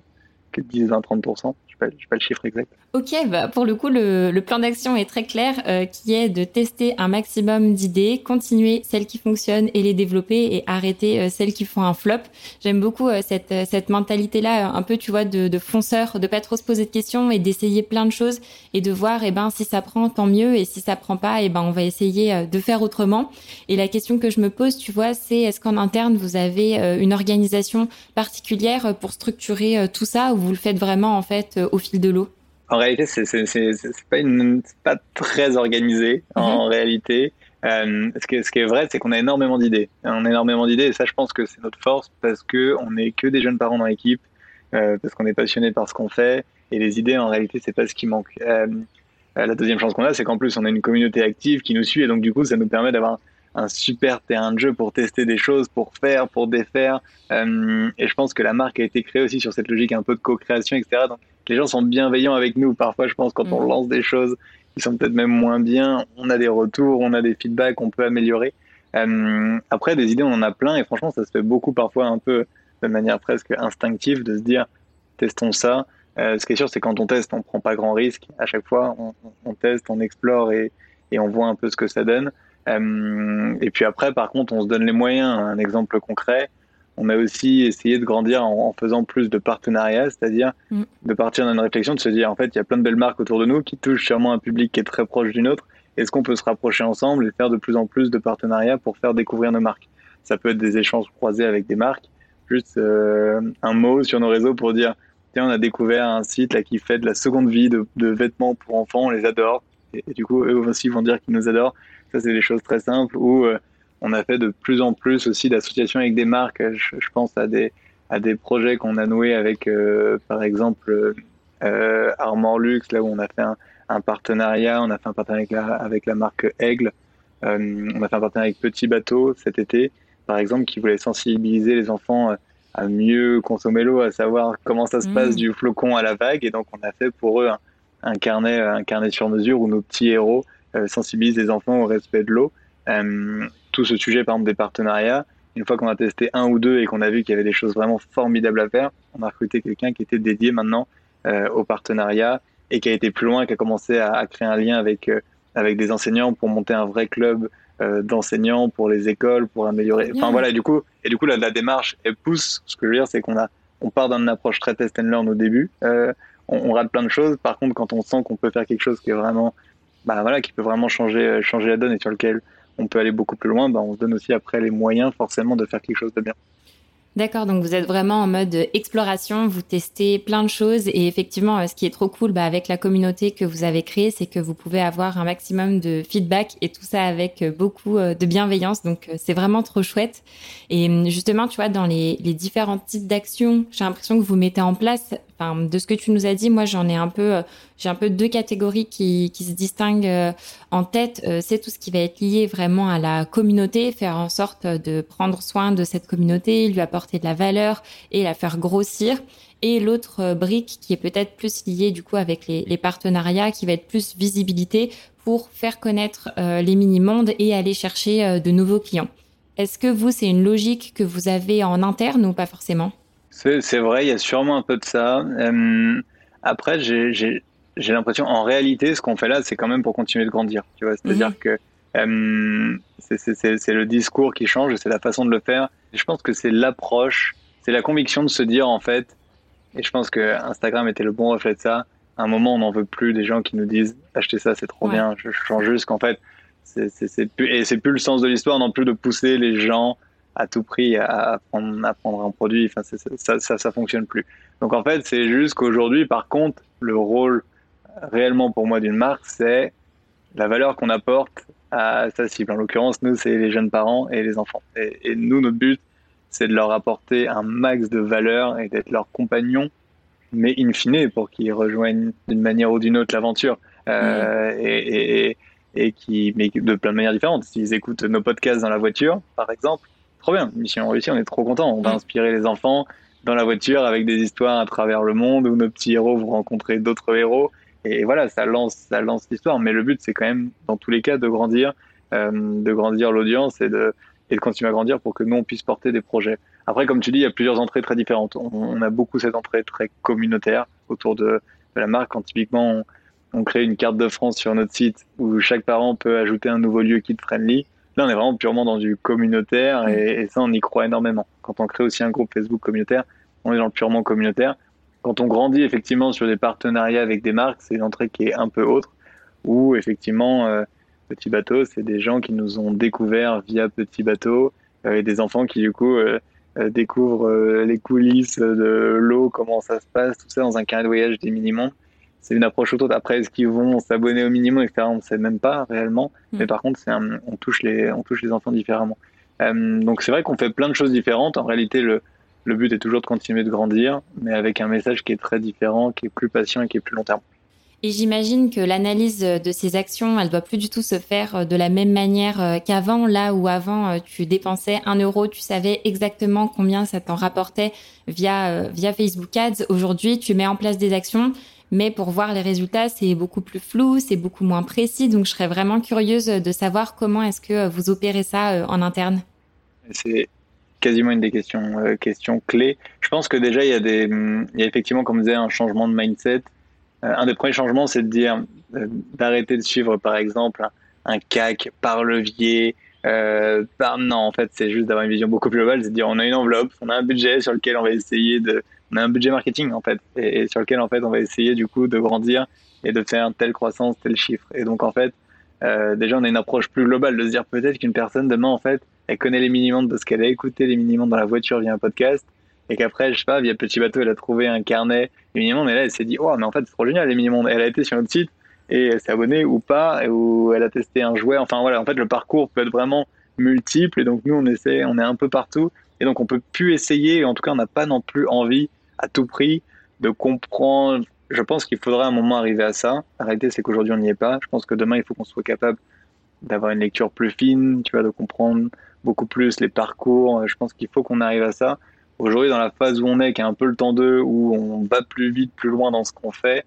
que 10, 20, 30%. Sais pas, le chiffre exact. Ok, bah pour le coup, le, plan d'action est très clair, euh, qui est de tester un maximum d'idées, continuer celles qui fonctionnent et les développer et arrêter euh, celles qui font un flop. J'aime beaucoup euh, cette, cette mentalité-là, un peu, tu vois, de, de fonceur, de pas trop se poser de questions et d'essayer plein de choses et de voir, eh ben, si ça prend, tant mieux, et si ça prend pas, eh ben, on va essayer de faire autrement. Et la question que je me pose, tu vois, c'est est-ce qu'en interne, vous avez une organisation particulière pour structurer tout ça ou vous le faites vraiment, en fait, au fil de l'eau En réalité, c'est pas, pas très organisé en mhm. réalité. Euh, ce, qui est, ce, qui est, vrai, c'est qu'on a énormément d'idées. On a énormément d'idées et ça, je pense que c'est notre force parce que on n'est que des jeunes parents dans l'équipe, euh, parce qu'on est passionné par ce qu'on fait et les idées, en réalité, c'est pas ce qui manque. Euh, la deuxième chance qu'on a, c'est qu'en plus, on a une communauté active qui nous suit et donc du coup, ça nous permet d'avoir un super terrain de jeu pour tester des choses, pour faire, pour défaire. Et je pense que la marque a été créée aussi sur cette logique un peu de co-création, etc. Donc les gens sont bienveillants avec nous. Parfois, je pense, quand on mm. lance des choses qui sont peut-être même moins bien, on a des retours, on a des feedbacks, on peut améliorer. Euh, après, des idées, on en a plein et franchement, ça se fait beaucoup parfois un peu de manière presque instinctive de se dire testons ça. Euh, ce qui est sûr, c'est quand on teste, on prend pas grand risque. À chaque fois, on, on teste, on explore et, et, on voit un peu ce que ça donne. Euh, et puis après, par contre, on se donne les moyens. Un exemple concret, on a aussi essayé de grandir en, faisant plus de partenariats, c'est-à-dire Mm. de partir d'une réflexion, de se dire en fait, il y a plein de belles marques autour de nous qui touchent sûrement un public qui est très proche du nôtre. Est-ce qu'on peut se rapprocher ensemble et faire de plus en plus de partenariats pour faire découvrir nos marques? Ça peut être des échanges croisés avec des marques, juste euh, un mot sur nos réseaux pour dire tiens, on a découvert un site là qui fait de la seconde vie de, de vêtements pour enfants, on les adore. Et, et du coup, eux aussi vont dire qu'ils nous adorent. Ça, c'est des choses très simples où euh, on a fait de plus en plus aussi d'associations avec des marques. Je, je, pense à des, à des projets qu'on a noués avec, euh, par exemple, euh, Armor Luxe, là où on a fait un, un, partenariat. On a fait un partenariat avec la, avec la marque Aigle. Euh, on a fait un partenariat avec Petit Bateau cet été, par exemple, qui voulait sensibiliser les enfants à mieux consommer l'eau, à savoir comment ça se Mmh. passe du flocon à la vague. Et donc, on a fait pour eux un, un carnet, un carnet sur mesure où nos petits héros euh, sensibilisent les enfants au respect de l'eau. Euh, tout ce sujet, par exemple, des partenariats, une fois qu'on a testé un ou deux et qu'on a vu qu'il y avait des choses vraiment formidables à faire, on a recruté quelqu'un qui était dédié maintenant euh, au partenariat et qui a été plus loin, qui a commencé à, à créer un lien avec, euh, avec des enseignants pour monter un vrai club euh, d'enseignants pour les écoles, pour améliorer. Enfin voilà, et du coup, et du coup la, la démarche, elle pousse. Ce que je veux dire, c'est qu'on a, on part d'une approche très test and learn au début. Euh, on, on rate plein de choses. Par contre, quand on sent qu'on peut faire quelque chose qui est vraiment, bah voilà, qui peut vraiment changer, changer la donne et sur lequel on peut aller beaucoup plus loin, bah on se donne aussi après les moyens forcément de faire quelque chose de bien. D'accord, donc vous êtes vraiment en mode exploration, vous testez plein de choses et effectivement, euh, ce qui est trop cool bah, avec la communauté que vous avez créée, c'est que vous pouvez avoir un maximum de feedback et tout ça avec euh, beaucoup euh, de bienveillance. Donc c'est vraiment trop chouette. Et hum, justement, tu vois, dans les, les différents types d'actions, j'ai l'impression que vous mettez en place. De ce que tu nous as dit, moi j'en ai un peu, euh, j'ai un peu deux catégories qui, se distinguent euh, en tête. Euh, c'est tout ce qui va être lié vraiment à la communauté, faire en sorte de prendre soin de cette communauté, lui apporter de la valeur et la faire grossir. Et l'autre brique qui est peut-être plus liée du coup avec les, les, partenariats, qui va être plus visibilité pour faire connaître les mini-mondes et aller chercher de nouveaux clients. Est-ce que vous, c'est une logique que vous avez en interne ou pas forcément? C'est vrai, il y a sûrement un peu de ça. Euh, après, j'ai l'impression, en réalité, ce qu'on fait là, c'est quand même pour continuer de grandir. Tu vois, c'est-à-dire Mhm. que euh, c'est le discours qui change, c'est la façon de le faire. Et je pense que c'est l'approche, c'est la conviction de se dire en fait, et je pense que Instagram était le bon reflet de ça. À un moment, on n'en veut plus des gens qui nous disent achetez ça, c'est trop Ouais. bien. Je change juste qu'en fait, c'est c'est plus et c'est plus le sens de l'histoire non plus de pousser les gens à tout prix à, prendre, à prendre un produit. Enfin, ça, ça, ça fonctionne plus. Donc en fait, c'est juste qu'aujourd'hui, par contre, le rôle réellement pour moi d'une marque, c'est la valeur qu'on apporte à sa cible. En l'occurrence, nous, c'est les jeunes parents et les enfants. Et, et nous, notre but, c'est de leur apporter un max de valeur et d'être leurs compagnons, mais in fine, pour qu'ils rejoignent d'une manière ou d'une autre l'aventure. Euh, et, et, et, et qui, mais de plein de manières différentes. S'ils écoutent nos podcasts dans la voiture, par exemple, trop bien, mission réussie, on est trop content. On va Mm. inspirer les enfants dans la voiture avec des histoires à travers le monde où nos petits héros vont rencontrer d'autres héros. Et voilà, ça lance, ça lance l'histoire. Mais le but, c'est quand même, dans tous les cas, de grandir, euh, de grandir l'audience et de, et de continuer à grandir pour que nous, on puisse porter des projets. Après, comme tu dis, il y a plusieurs entrées très différentes. On, on a beaucoup cette entrée très communautaire autour de, de la marque. Quand typiquement, on, on crée une carte de France sur notre site où chaque parent peut ajouter un nouveau lieu kid-friendly. Là, on est vraiment purement dans du communautaire et, et, ça, on y croit énormément. Quand on crée aussi un groupe Facebook communautaire, on est dans le purement communautaire. Quand on grandit effectivement sur des partenariats avec des marques, c'est une entrée qui est un peu autre, où effectivement, euh, Petit Bateau, c'est des gens qui nous ont découvert via Petit Bateau euh, et des enfants qui du coup euh, découvrent les coulisses de l'eau, comment ça se passe, tout ça dans un carnet de voyage des mini-mondes c'est une approche autre. Après, est-ce qu'ils vont s'abonner au minimum, etc. On ne sait même pas réellement. Mm. Mais par contre, un, on, touche les, on touche les enfants différemment. Euh, donc c'est vrai qu'on fait plein de choses différentes. En réalité, le, le but est toujours de continuer de grandir, mais avec un message qui est très différent, qui est plus patient et qui est plus long terme. Et j'imagine que l'analyse de ces actions, elle doit plus du tout se faire de la même manière qu'avant, là où avant tu dépensais un euro, tu savais exactement combien ça t'en rapportait via via Facebook Ads. Aujourd'hui, tu mets en place des actions, mais pour voir les résultats, c'est beaucoup plus flou, c'est beaucoup moins précis. Donc, je serais vraiment curieuse de savoir comment est-ce que vous opérez ça en interne. C'est quasiment une des questions euh, questions clés. Je pense que déjà il y a des il y a effectivement comme disait un changement de mindset. Euh, un des premiers changements, c'est de dire euh, d'arrêter de suivre par exemple un, CAC par levier euh, non, en fait, c'est juste d'avoir une vision beaucoup plus globale, c'est de dire on a une enveloppe, on a un budget sur lequel on va essayer de, on a un budget marketing en fait, et, sur lequel en fait on va essayer du coup de grandir et de faire telle croissance, tel chiffre. Et donc en fait, euh, déjà on a une approche plus globale de se dire peut-être qu'une personne demain en fait, elle connaît les mini-mondes parce qu'elle a écouté les mini-mondes dans la voiture via un podcast, et qu'après je sais pas via Petit Bateau elle a trouvé un carnet les mini-mondes et là elle s'est dit oh mais en fait c'est trop génial les mini-mondes. Elle a été sur notre site et elle s'est abonnée ou pas, ou elle a testé un jouet. Enfin voilà, en fait le parcours peut être vraiment multiples et donc nous on essaie, on est un peu partout et donc on peut plus essayer, en tout cas on n'a pas non plus envie à tout prix de comprendre. Je pense qu'il faudra un moment arriver à ça. La réalité c'est qu'aujourd'hui on n'y est pas. Je pense que demain il faut qu'on soit capable d'avoir une lecture plus fine, tu vois, de comprendre beaucoup plus les parcours. Je pense qu'il faut qu'on arrive à ça. Aujourd'hui, dans la phase où on est, qui est un peu le temps 2, où on va plus vite, plus loin dans ce qu'on fait,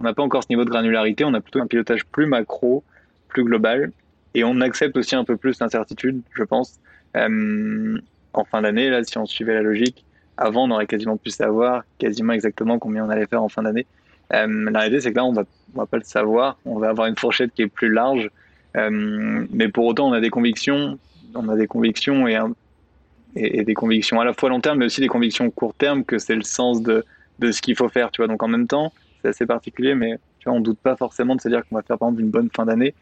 on n'a pas encore ce niveau de granularité, on a plutôt un pilotage plus macro, plus global. Et on accepte aussi un peu plus l'incertitude, je pense. Euh, en fin d'année, là, si on suivait la logique, avant, on aurait quasiment pu savoir quasiment exactement combien on allait faire en fin d'année. Euh, la réalité, c'est que là, on va, on va pas le savoir. On va avoir une fourchette qui est plus large. Euh, mais pour autant, on a des convictions. On a des convictions et, des convictions à la fois long terme, mais aussi des convictions court terme que c'est le sens de, ce qu'il faut faire. Tu vois, donc en même temps, c'est assez particulier, mais on doute pas forcément de se dire qu'on va faire par exemple une bonne fin d'année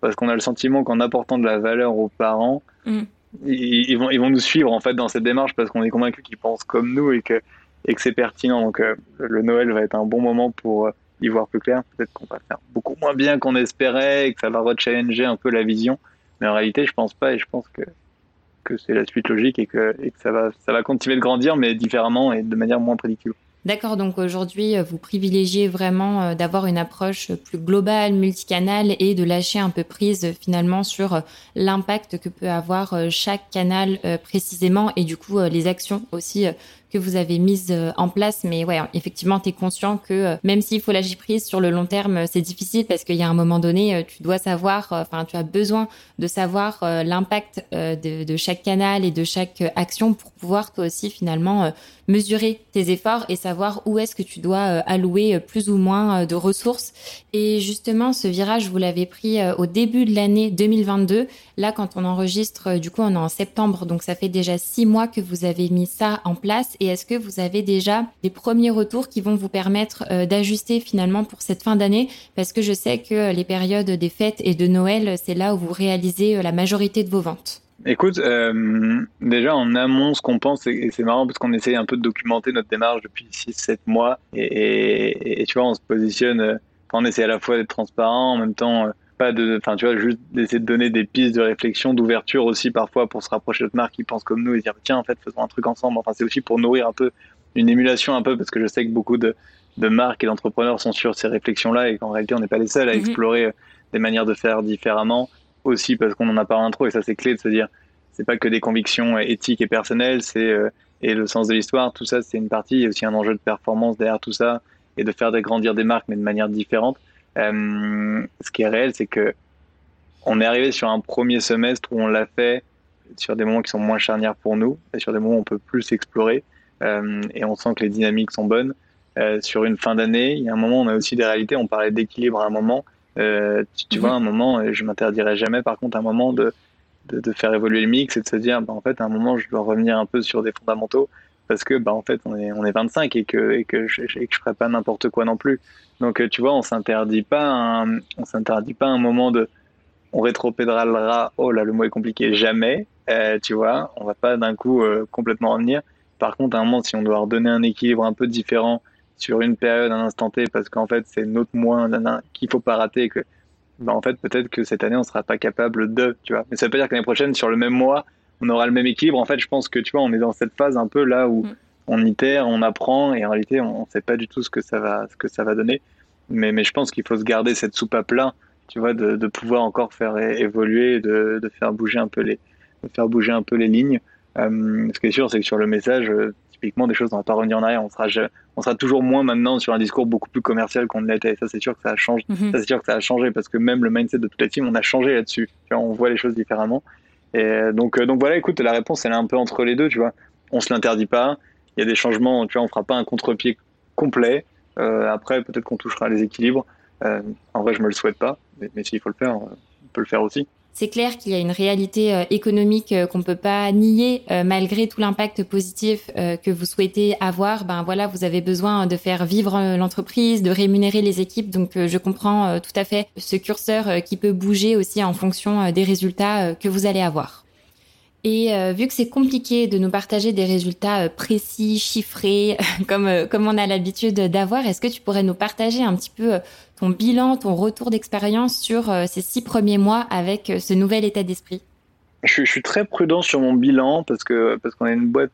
parce qu'on a le sentiment qu'en apportant de la valeur aux parents, mm. Ils, vont, ils vont nous suivre en fait dans cette démarche parce qu'on est convaincu qu'ils pensent comme nous et que, et que c'est pertinent. Donc euh, le Noël va être un bon moment pour euh, y voir plus clair. Peut-être qu'on va faire beaucoup moins bien qu'on espérait et que ça va rechallenger un peu la vision. Mais en réalité, je pense pas et je pense que, que c'est la suite logique et que, et que ça, va, ça va continuer de grandir, mais différemment et de manière moins prédictive. D'accord, donc aujourd'hui, euh, vous privilégiez vraiment euh, d'avoir une approche plus globale, multicanale et de lâcher un peu prise euh, finalement sur l'impact que peut avoir chaque canal précisément et du coup les actions aussi que vous avez mises euh, en place. Mais ouais, effectivement, tu es conscient que euh, même s'il faut lâcher prise sur le long terme, c'est difficile parce qu'il y a un moment donné, euh, tu dois savoir, enfin, tu as besoin de savoir l'impact de, chaque canal et de chaque action pour pouvoir toi aussi finalement mesurer tes efforts et savoir où est-ce que tu dois allouer plus ou moins de ressources. Et justement, ce virage, vous l'avez pris au début de l'année 2022. Là, quand on enregistre, du coup, on est en septembre, donc ça fait déjà six mois que vous avez mis ça en place et est-ce que vous avez déjà des premiers retours qui vont vous permettre euh, d'ajuster finalement pour cette fin d'année? Parce que je sais que les périodes des fêtes et de Noël, c'est là où vous réalisez euh, la majorité de vos ventes. Écoute, euh, déjà en amont, ce qu'on pense, et c'est marrant parce qu'on essaye un peu de documenter notre démarche depuis 6-7 mois, et, tu vois, on se positionne, on essaie à la fois d'être transparent, en même temps pas de, enfin tu vois, juste d'essayer de donner des pistes de réflexion, d'ouverture aussi parfois pour se rapprocher d'autres marques qui pensent comme nous et dire tiens en fait faisons un truc ensemble. Enfin c'est aussi pour nourrir un peu une émulation un peu parce que je sais que beaucoup de, de marques et d'entrepreneurs sont sur ces réflexions-là et qu'en réalité on n'est pas les seuls à mhm. explorer des manières de faire différemment aussi parce qu'on en a pas un trop et ça c'est clé de se dire c'est pas que des convictions éthiques et personnelles, c'est euh, et le sens de l'histoire, tout ça c'est une partie, il y a aussi un enjeu de performance derrière tout ça et de faire grandir des marques mais de manière différente. Euh, ce qui est réel, c'est que on est arrivé sur un premier semestre où on l'a fait sur des moments qui sont moins charnières pour nous et sur des moments où on peut plus explorer euh, et on sent que les dynamiques sont bonnes. Euh, sur une fin d'année, il y a un moment, on a aussi des réalités. On parlait d'équilibre à un moment. Tu, vois, un moment, je m'interdirais jamais, par contre, un moment de, de, faire évoluer le mix et de se dire, bah, en fait, à un moment, je dois revenir un peu sur des fondamentaux parce que bah en fait on est on est 25 et que et que je et que je ferai pas n'importe quoi non plus. Donc euh, tu vois, on s'interdit pas un, on s'interdit pas un moment de on rétropédalera. Oh là, le mot est compliqué. Jamais, euh, tu vois, on va pas d'un coup euh, complètement revenir. Par contre, à un moment, si on doit redonner un équilibre un peu différent sur une période, un instant T, parce qu'en fait c'est notre moins qu'il faut pas rater, que bah en fait peut-être que cette année on sera pas capable de, tu vois. Mais ça veut pas dire que l'année prochaine sur le même mois on aura le même équilibre. En fait, je pense que tu vois, on est dans cette phase un peu là où mm. on itère, on apprend, et en réalité, on ne sait pas du tout ce que ça va, ce que ça va donner. Mais, mais je pense qu'il faut se garder cette soupape là, tu vois, de, de pouvoir encore faire évoluer, de, de, faire bouger un peu les, de faire bouger un peu les lignes. Euh, ce qui est sûr, c'est que sur le message, euh, typiquement, des choses, on va pas revenir en arrière. On sera, on sera toujours moins maintenant sur un discours beaucoup plus commercial qu'on l'était. Ça, c'est sûr que ça a changé. Mm-hmm. Ça, c'est sûr que ça a changé parce que même le mindset de toute la team, on a changé là-dessus. on voit les choses différemment. Euh, donc voilà, écoute, la réponse, elle est un peu entre les deux, tu vois. On se l'interdit pas. Il y a des changements, tu vois, on fera pas un contre-pied complet. Euh, après, peut-être qu'on touchera les équilibres. Euh, en vrai, je me le souhaite pas, mais, s'il faut le faire, on peut le faire aussi. C'est clair qu'il y a une réalité euh, économique euh, qu'on peut pas nier euh, malgré tout l'impact positif que vous souhaitez avoir. Ben voilà, vous avez besoin de faire vivre l'entreprise, de rémunérer les équipes. Donc je comprends tout à fait ce curseur qui peut bouger aussi en fonction des résultats que vous allez avoir. Et euh, vu que c'est compliqué de nous partager des résultats euh, précis, chiffrés, comme, euh, comme on a l'habitude d'avoir, est-ce que tu pourrais nous partager un petit peu ton bilan, ton retour d'expérience sur ces six premiers mois avec ce nouvel état d'esprit? Je, je, suis très prudent sur mon bilan parce que parce qu'on a une boîte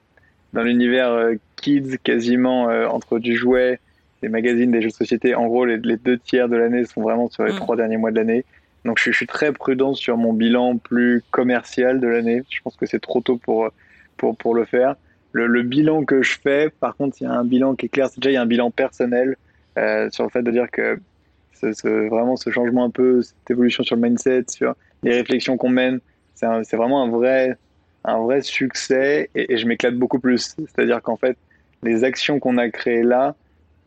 dans l'univers kids quasiment entre du jouet, des magazines, des jeux de société. En gros, les, les deux tiers de l'année sont vraiment sur les mmh. trois derniers mois de l'année. Donc je, suis très prudent sur mon bilan plus commercial de l'année. Je pense que c'est trop tôt pour, pour, pour le faire. Le, le, bilan que je fais, par contre, il y a un bilan qui est clair. C'est déjà il y a un bilan personnel euh, sur le fait de dire que ce, ce, vraiment ce changement un peu, cette évolution sur le mindset, sur les réflexions qu'on mène, c'est vraiment un vrai, un vrai succès et je m'éclate beaucoup plus. C'est-à-dire qu'en fait, les actions qu'on a créées là,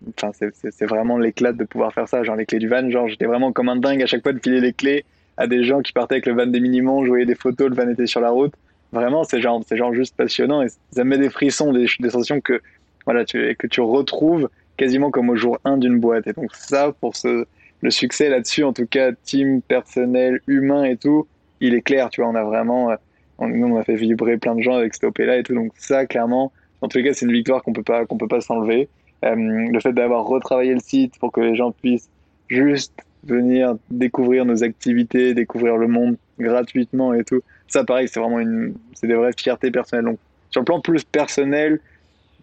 enfin, c'est vraiment l'éclat de pouvoir faire ça. Genre, les clés du van, genre, j'étais vraiment comme un dingue à chaque fois de filer les clés à des gens qui partaient avec le van des minimons, je des photos, le van était sur la route. Vraiment, c'est genre, c'est genre juste passionnant et ça me met des frissons, des, sensations que, voilà, tu, que tu retrouves quasiment comme au jour 1 d'une boîte. Et donc, ça, pour ce, le succès là-dessus, en tout cas, team, personnel, humain et tout, il est clair, tu vois, on a vraiment, euh, on, nous, on a fait vibrer plein de gens avec cette OP là et tout. Donc, ça, clairement, en les cas, c'est une victoire qu'on peut pas, qu'on peut pas s'enlever. Euh, le fait d'avoir retravaillé le site pour que les gens puissent juste venir découvrir nos activités, découvrir le monde gratuitement et tout. Ça, pareil, c'est vraiment une, c'est des vraies fiertés personnelles. Donc, sur le plan plus personnel,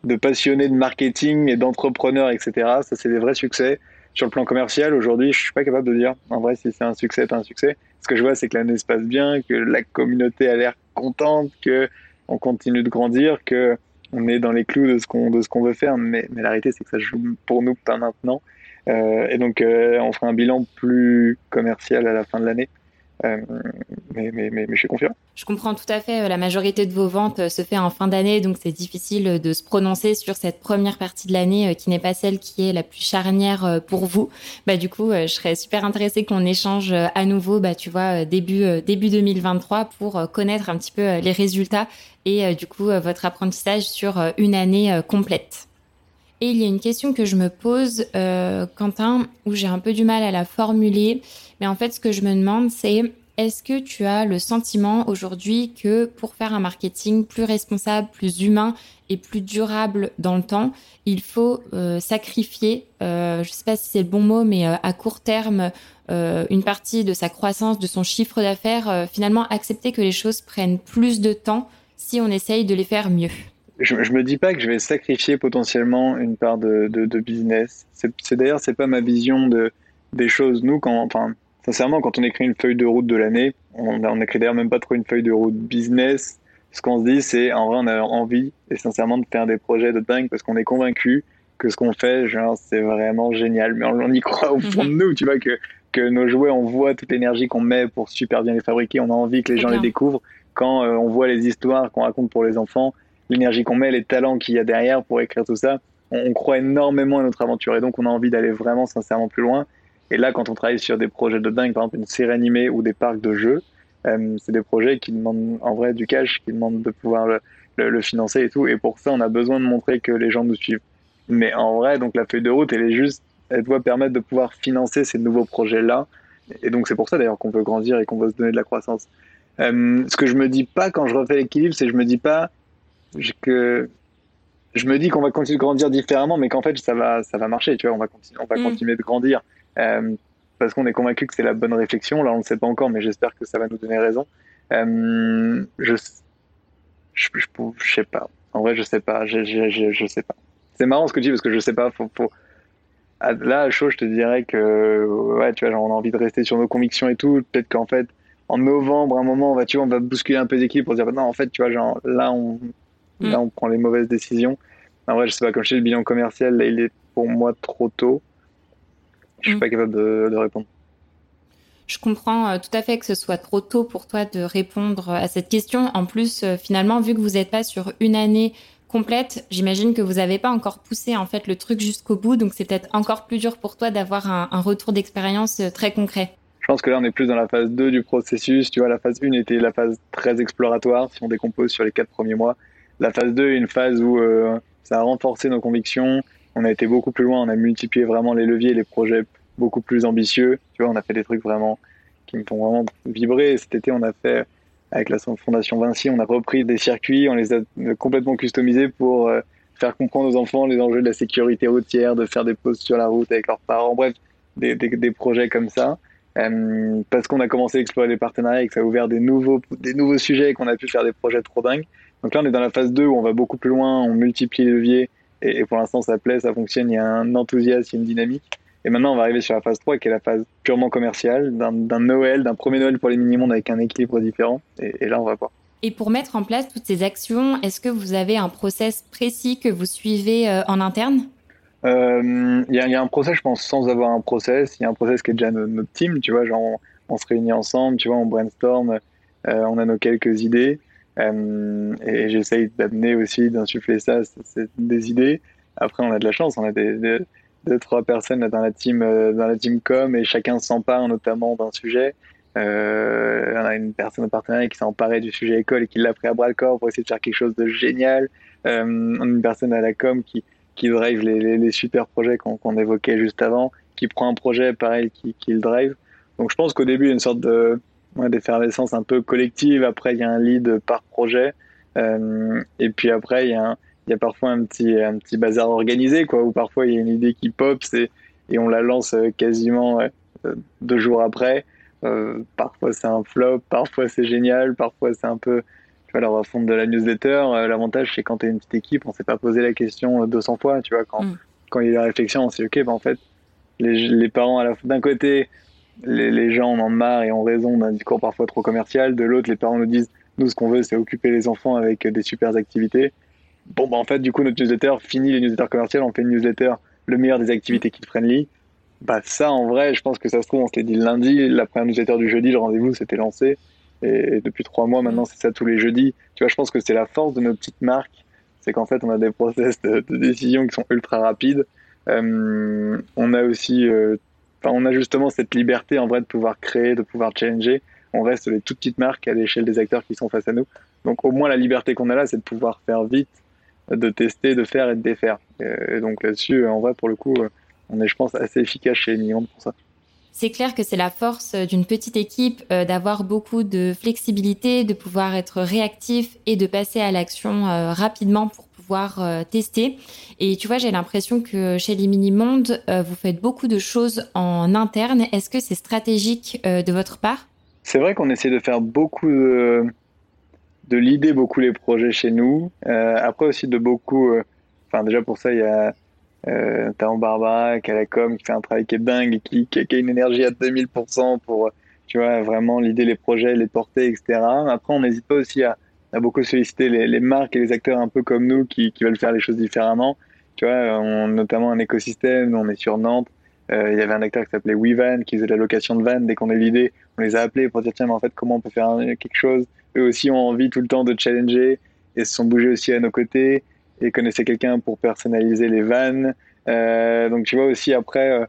de passionnés de marketing et d'entrepreneurs, etc., ça, c'est des vrais succès. Sur le plan commercial, aujourd'hui, je suis pas capable de dire, en vrai, si c'est un succès, c'est un succès. Ce que je vois, c'est que l'année se passe bien, que la communauté a l'air contente, que on continue de grandir, que on est dans les clous de ce qu'on de ce qu'on veut faire, mais, mais la réalité c'est que ça joue pour nous pas maintenant. Euh, et donc euh, on fera un bilan plus commercial à la fin de l'année. Euh, mais, je suis confiant. Je comprends tout à fait. La majorité de vos ventes se fait en fin d'année, donc c'est difficile de se prononcer sur cette première partie de l'année qui n'est pas celle qui est la plus charnière pour vous. Bah du coup, je serais super intéressée qu'on échange à nouveau, bah tu vois, début début 2023 pour connaître un petit peu les résultats et euh, du coup euh, votre apprentissage sur euh, une année complète. Et il y a une question que je me pose, Quentin, où j'ai un peu du mal à la formuler, mais en fait ce que je me demande c'est est-ce que tu as le sentiment aujourd'hui que pour faire un marketing plus responsable, plus humain et plus durable dans le temps, il faut sacrifier, je ne sais pas si c'est le bon mot, mais à court terme, une partie de sa croissance, de son chiffre d'affaires, finalement accepter que les choses prennent plus de temps si on essaye de les faire mieux? Je, je me dis pas que je vais sacrifier potentiellement une part de, de, de business. C'est d'ailleurs c'est pas ma vision de des choses. Nous quand enfin sincèrement quand on écrit une feuille de route de l'année, on, on écrit d'ailleurs même pas trop une feuille de route business. Ce qu'on se dit c'est en vrai on a envie et sincèrement de faire des projets de dingue parce qu'on est convaincu que ce qu'on fait genre c'est vraiment génial. Mais on, y croit au fond de nous, tu vois que que nos jouets on voit toute l'énergie qu'on met pour super bien les fabriquer. On a envie que les gens les découvrent quand euh, on voit les histoires qu'on raconte pour les enfants, l'énergie qu'on met, les talents qu'il y a derrière pour écrire tout ça, on, croit énormément à notre aventure et donc on a envie d'aller vraiment sincèrement plus loin. Et là, quand on travaille sur des projets de dingue, par exemple une série animée ou des parcs de jeux, euh, c'est des projets qui demandent en vrai du cash, qui demandent de pouvoir le, le, financer et tout. Et pour ça, on a besoin de montrer que les gens nous suivent. Mais en vrai, donc la feuille de route, elle est juste, elle doit permettre de pouvoir financer ces nouveaux projets-là. Et donc c'est pour ça d'ailleurs qu'on veut grandir et qu'on veut se donner de la croissance. Euh, ce que je me dis pas quand je refais l'équilibre, c'est que je me dis pas que je me dis qu'on va continuer de grandir différemment, mais qu'en fait ça va ça va marcher, tu vois, on va continuer, on va mm. continuer de grandir euh, parce qu'on est convaincu que c'est la bonne réflexion. Là, on ne sait pas encore, mais j'espère que ça va nous donner raison. Euh, je, je, je, sais pas. En vrai, je sais pas. Je, je, je, sais pas. C'est marrant ce que tu dis parce que je sais pas. Faut, faut... Là, à chaud, je te dirais que ouais, tu vois, genre, on a envie de rester sur nos convictions et tout. Peut-être qu'en fait, en novembre, à un moment, on va, tu vois, on va bousculer un peu d'équipe pour dire, non, en fait, tu vois, genre, là, on, là, mm. on prend les mauvaises décisions. En vrai, je sais pas, comme je dis, le bilan commercial, là, il est pour moi trop tôt. Je suis mm. pas capable de, répondre. Je comprends euh, tout à fait que ce soit trop tôt pour toi de répondre à cette question. En plus, euh, finalement, vu que vous n'êtes pas sur une année complète, j'imagine que vous n'avez pas encore poussé en fait le truc jusqu'au bout, donc c'est peut-être encore plus dur pour toi d'avoir un, un retour d'expérience euh, très concret. Je pense que là, on est plus dans la phase 2 du processus. Tu vois, la phase 1 était la phase très exploratoire, si on décompose sur les quatre premiers mois. La phase 2 est une phase où euh, ça a renforcé nos convictions. On a été beaucoup plus loin, on a multiplié vraiment les leviers, les projets beaucoup plus ambitieux. Tu vois, on a fait des trucs vraiment qui me font vraiment vibrer. Cet été, on a fait, avec la Fondation Vinci, on a repris des circuits, on les a complètement customisés pour euh, faire comprendre aux enfants les enjeux de la sécurité routière, de faire des pauses sur la route avec leurs parents. Bref, des, projets comme ça. Euh, parce qu'on a commencé à explorer des partenariats et que ça a ouvert des nouveaux, des nouveaux sujets et qu'on a pu faire des projets trop dingues. Donc là, on est dans la phase 2 où on va beaucoup plus loin, on multiplie les leviers et, pour l'instant, ça plaît, ça fonctionne, il y a un enthousiasme, il y a une dynamique. Et maintenant, on va arriver sur la phase 3 qui est la phase purement commerciale, d'un Noël, d'un premier Noël pour les mini-mondes avec un équilibre différent. Et, et, là, on va voir. Et pour mettre en place toutes ces actions, est-ce que vous avez un process précis que vous suivez euh, en interne? Euh, il y, a, y, a un process, je pense, sans avoir un process. Il y a un process qui est déjà notre, notre team, tu vois, genre on, se réunit ensemble, tu vois, on brainstorm, euh, on a nos quelques idées. Euh, et j'essaye d'amener aussi, d'insuffler ça, c'est des idées. Après, on a de la chance, on a deux, trois personnes dans la team, euh, dans la team com, et chacun s'empare notamment d'un sujet. Euh, on a une personne au partenariat qui s'est emparée du sujet école et qui l'a pris à bras le corps pour essayer de faire quelque chose de génial. On a une personne à la com qui, drive les super projets qu'on évoquait juste avant, qui prend un projet pareil, qui, qui le drive. Donc je pense qu'au début, il y a une sorte de ouais, d'effervescence un peu collective. Après, il y a un lead par projet. Euh, et puis après, il y, a un, il y a parfois un petit, un petit bazar organisé, quoi, où parfois il y a une idée qui pop et, et on la lance euh, quasiment euh, deux jours après. Euh, parfois c'est un flop, parfois c'est génial, parfois c'est un peu. Tu vois, la refonte de la newsletter, l'avantage c'est quand tu es une petite équipe, on s'est pas posé la question 200 fois, tu vois, quand, mm. quand il y a eu la réflexion, on s'est dit, ok, bah, en fait, les, les parents, d'un côté, les, gens en ont marre et ont raison d'un discours parfois trop commercial, de l'autre, les parents nous disent, nous, ce qu'on veut, c'est occuper les enfants avec des super activités. Bon, bah, en fait, du coup, notre newsletter finit les newsletters commerciales, on fait une newsletter le meilleur des activités kid-friendly bah ça, en vrai, je pense que ça se trouve, on l'est dit lundi, la première newsletter du jeudi, le rendez-vous s'était lancé. Et depuis trois mois, maintenant, c'est ça tous les jeudis. Tu vois, je pense que c'est la force de nos petites marques, c'est qu'en fait, on a des process de, de, décision qui sont ultra rapides. Euh, on a aussi, euh, on a justement cette liberté en vrai de pouvoir créer, de pouvoir challenger. On reste les toutes petites marques à l'échelle des acteurs qui sont face à nous. Donc, au moins, la liberté qu'on a là, c'est de pouvoir faire vite, de tester, de faire et de défaire. Et donc là-dessus, en vrai, pour le coup, on est, je pense, assez efficace chez les pour ça. C'est clair que c'est la force d'une petite équipe euh, d'avoir beaucoup de flexibilité, de pouvoir être réactif et de passer à l'action euh, rapidement euh, tester. Et tu vois, j'ai l'impression que chez les mini-mondes, euh, vous faites beaucoup de choses en interne. Est-ce que c'est stratégique euh, de votre part? C'est vrai qu'on essaie de faire beaucoup de, de l'idée, beaucoup les projets chez nous. après aussi de beaucoup... Enfin déjà pour ça, il y a euh, T'as Barbara qui a la com, qui fait un travail qui est dingue qui, qui a une énergie à 2000% pour, tu vois, vraiment l'idée, les projets, les porter, etc. Après, on n'hésite pas aussi à, à beaucoup solliciter les, marques et les acteurs un peu comme nous qui, veulent faire les choses différemment. Tu vois, on, notamment un écosystème, on est sur Nantes. Euh, il y avait un acteur qui s'appelait WeVan qui faisait de la location de van. Dès qu'on a eu l'idée, on les a appelés pour dire tiens, mais en fait, comment on peut faire quelque chose? Eux aussi ont envie tout le temps de challenger et se sont bougés aussi à nos côtés et connaissaient quelqu'un pour personnaliser les vannes. Euh, donc tu vois aussi après, euh,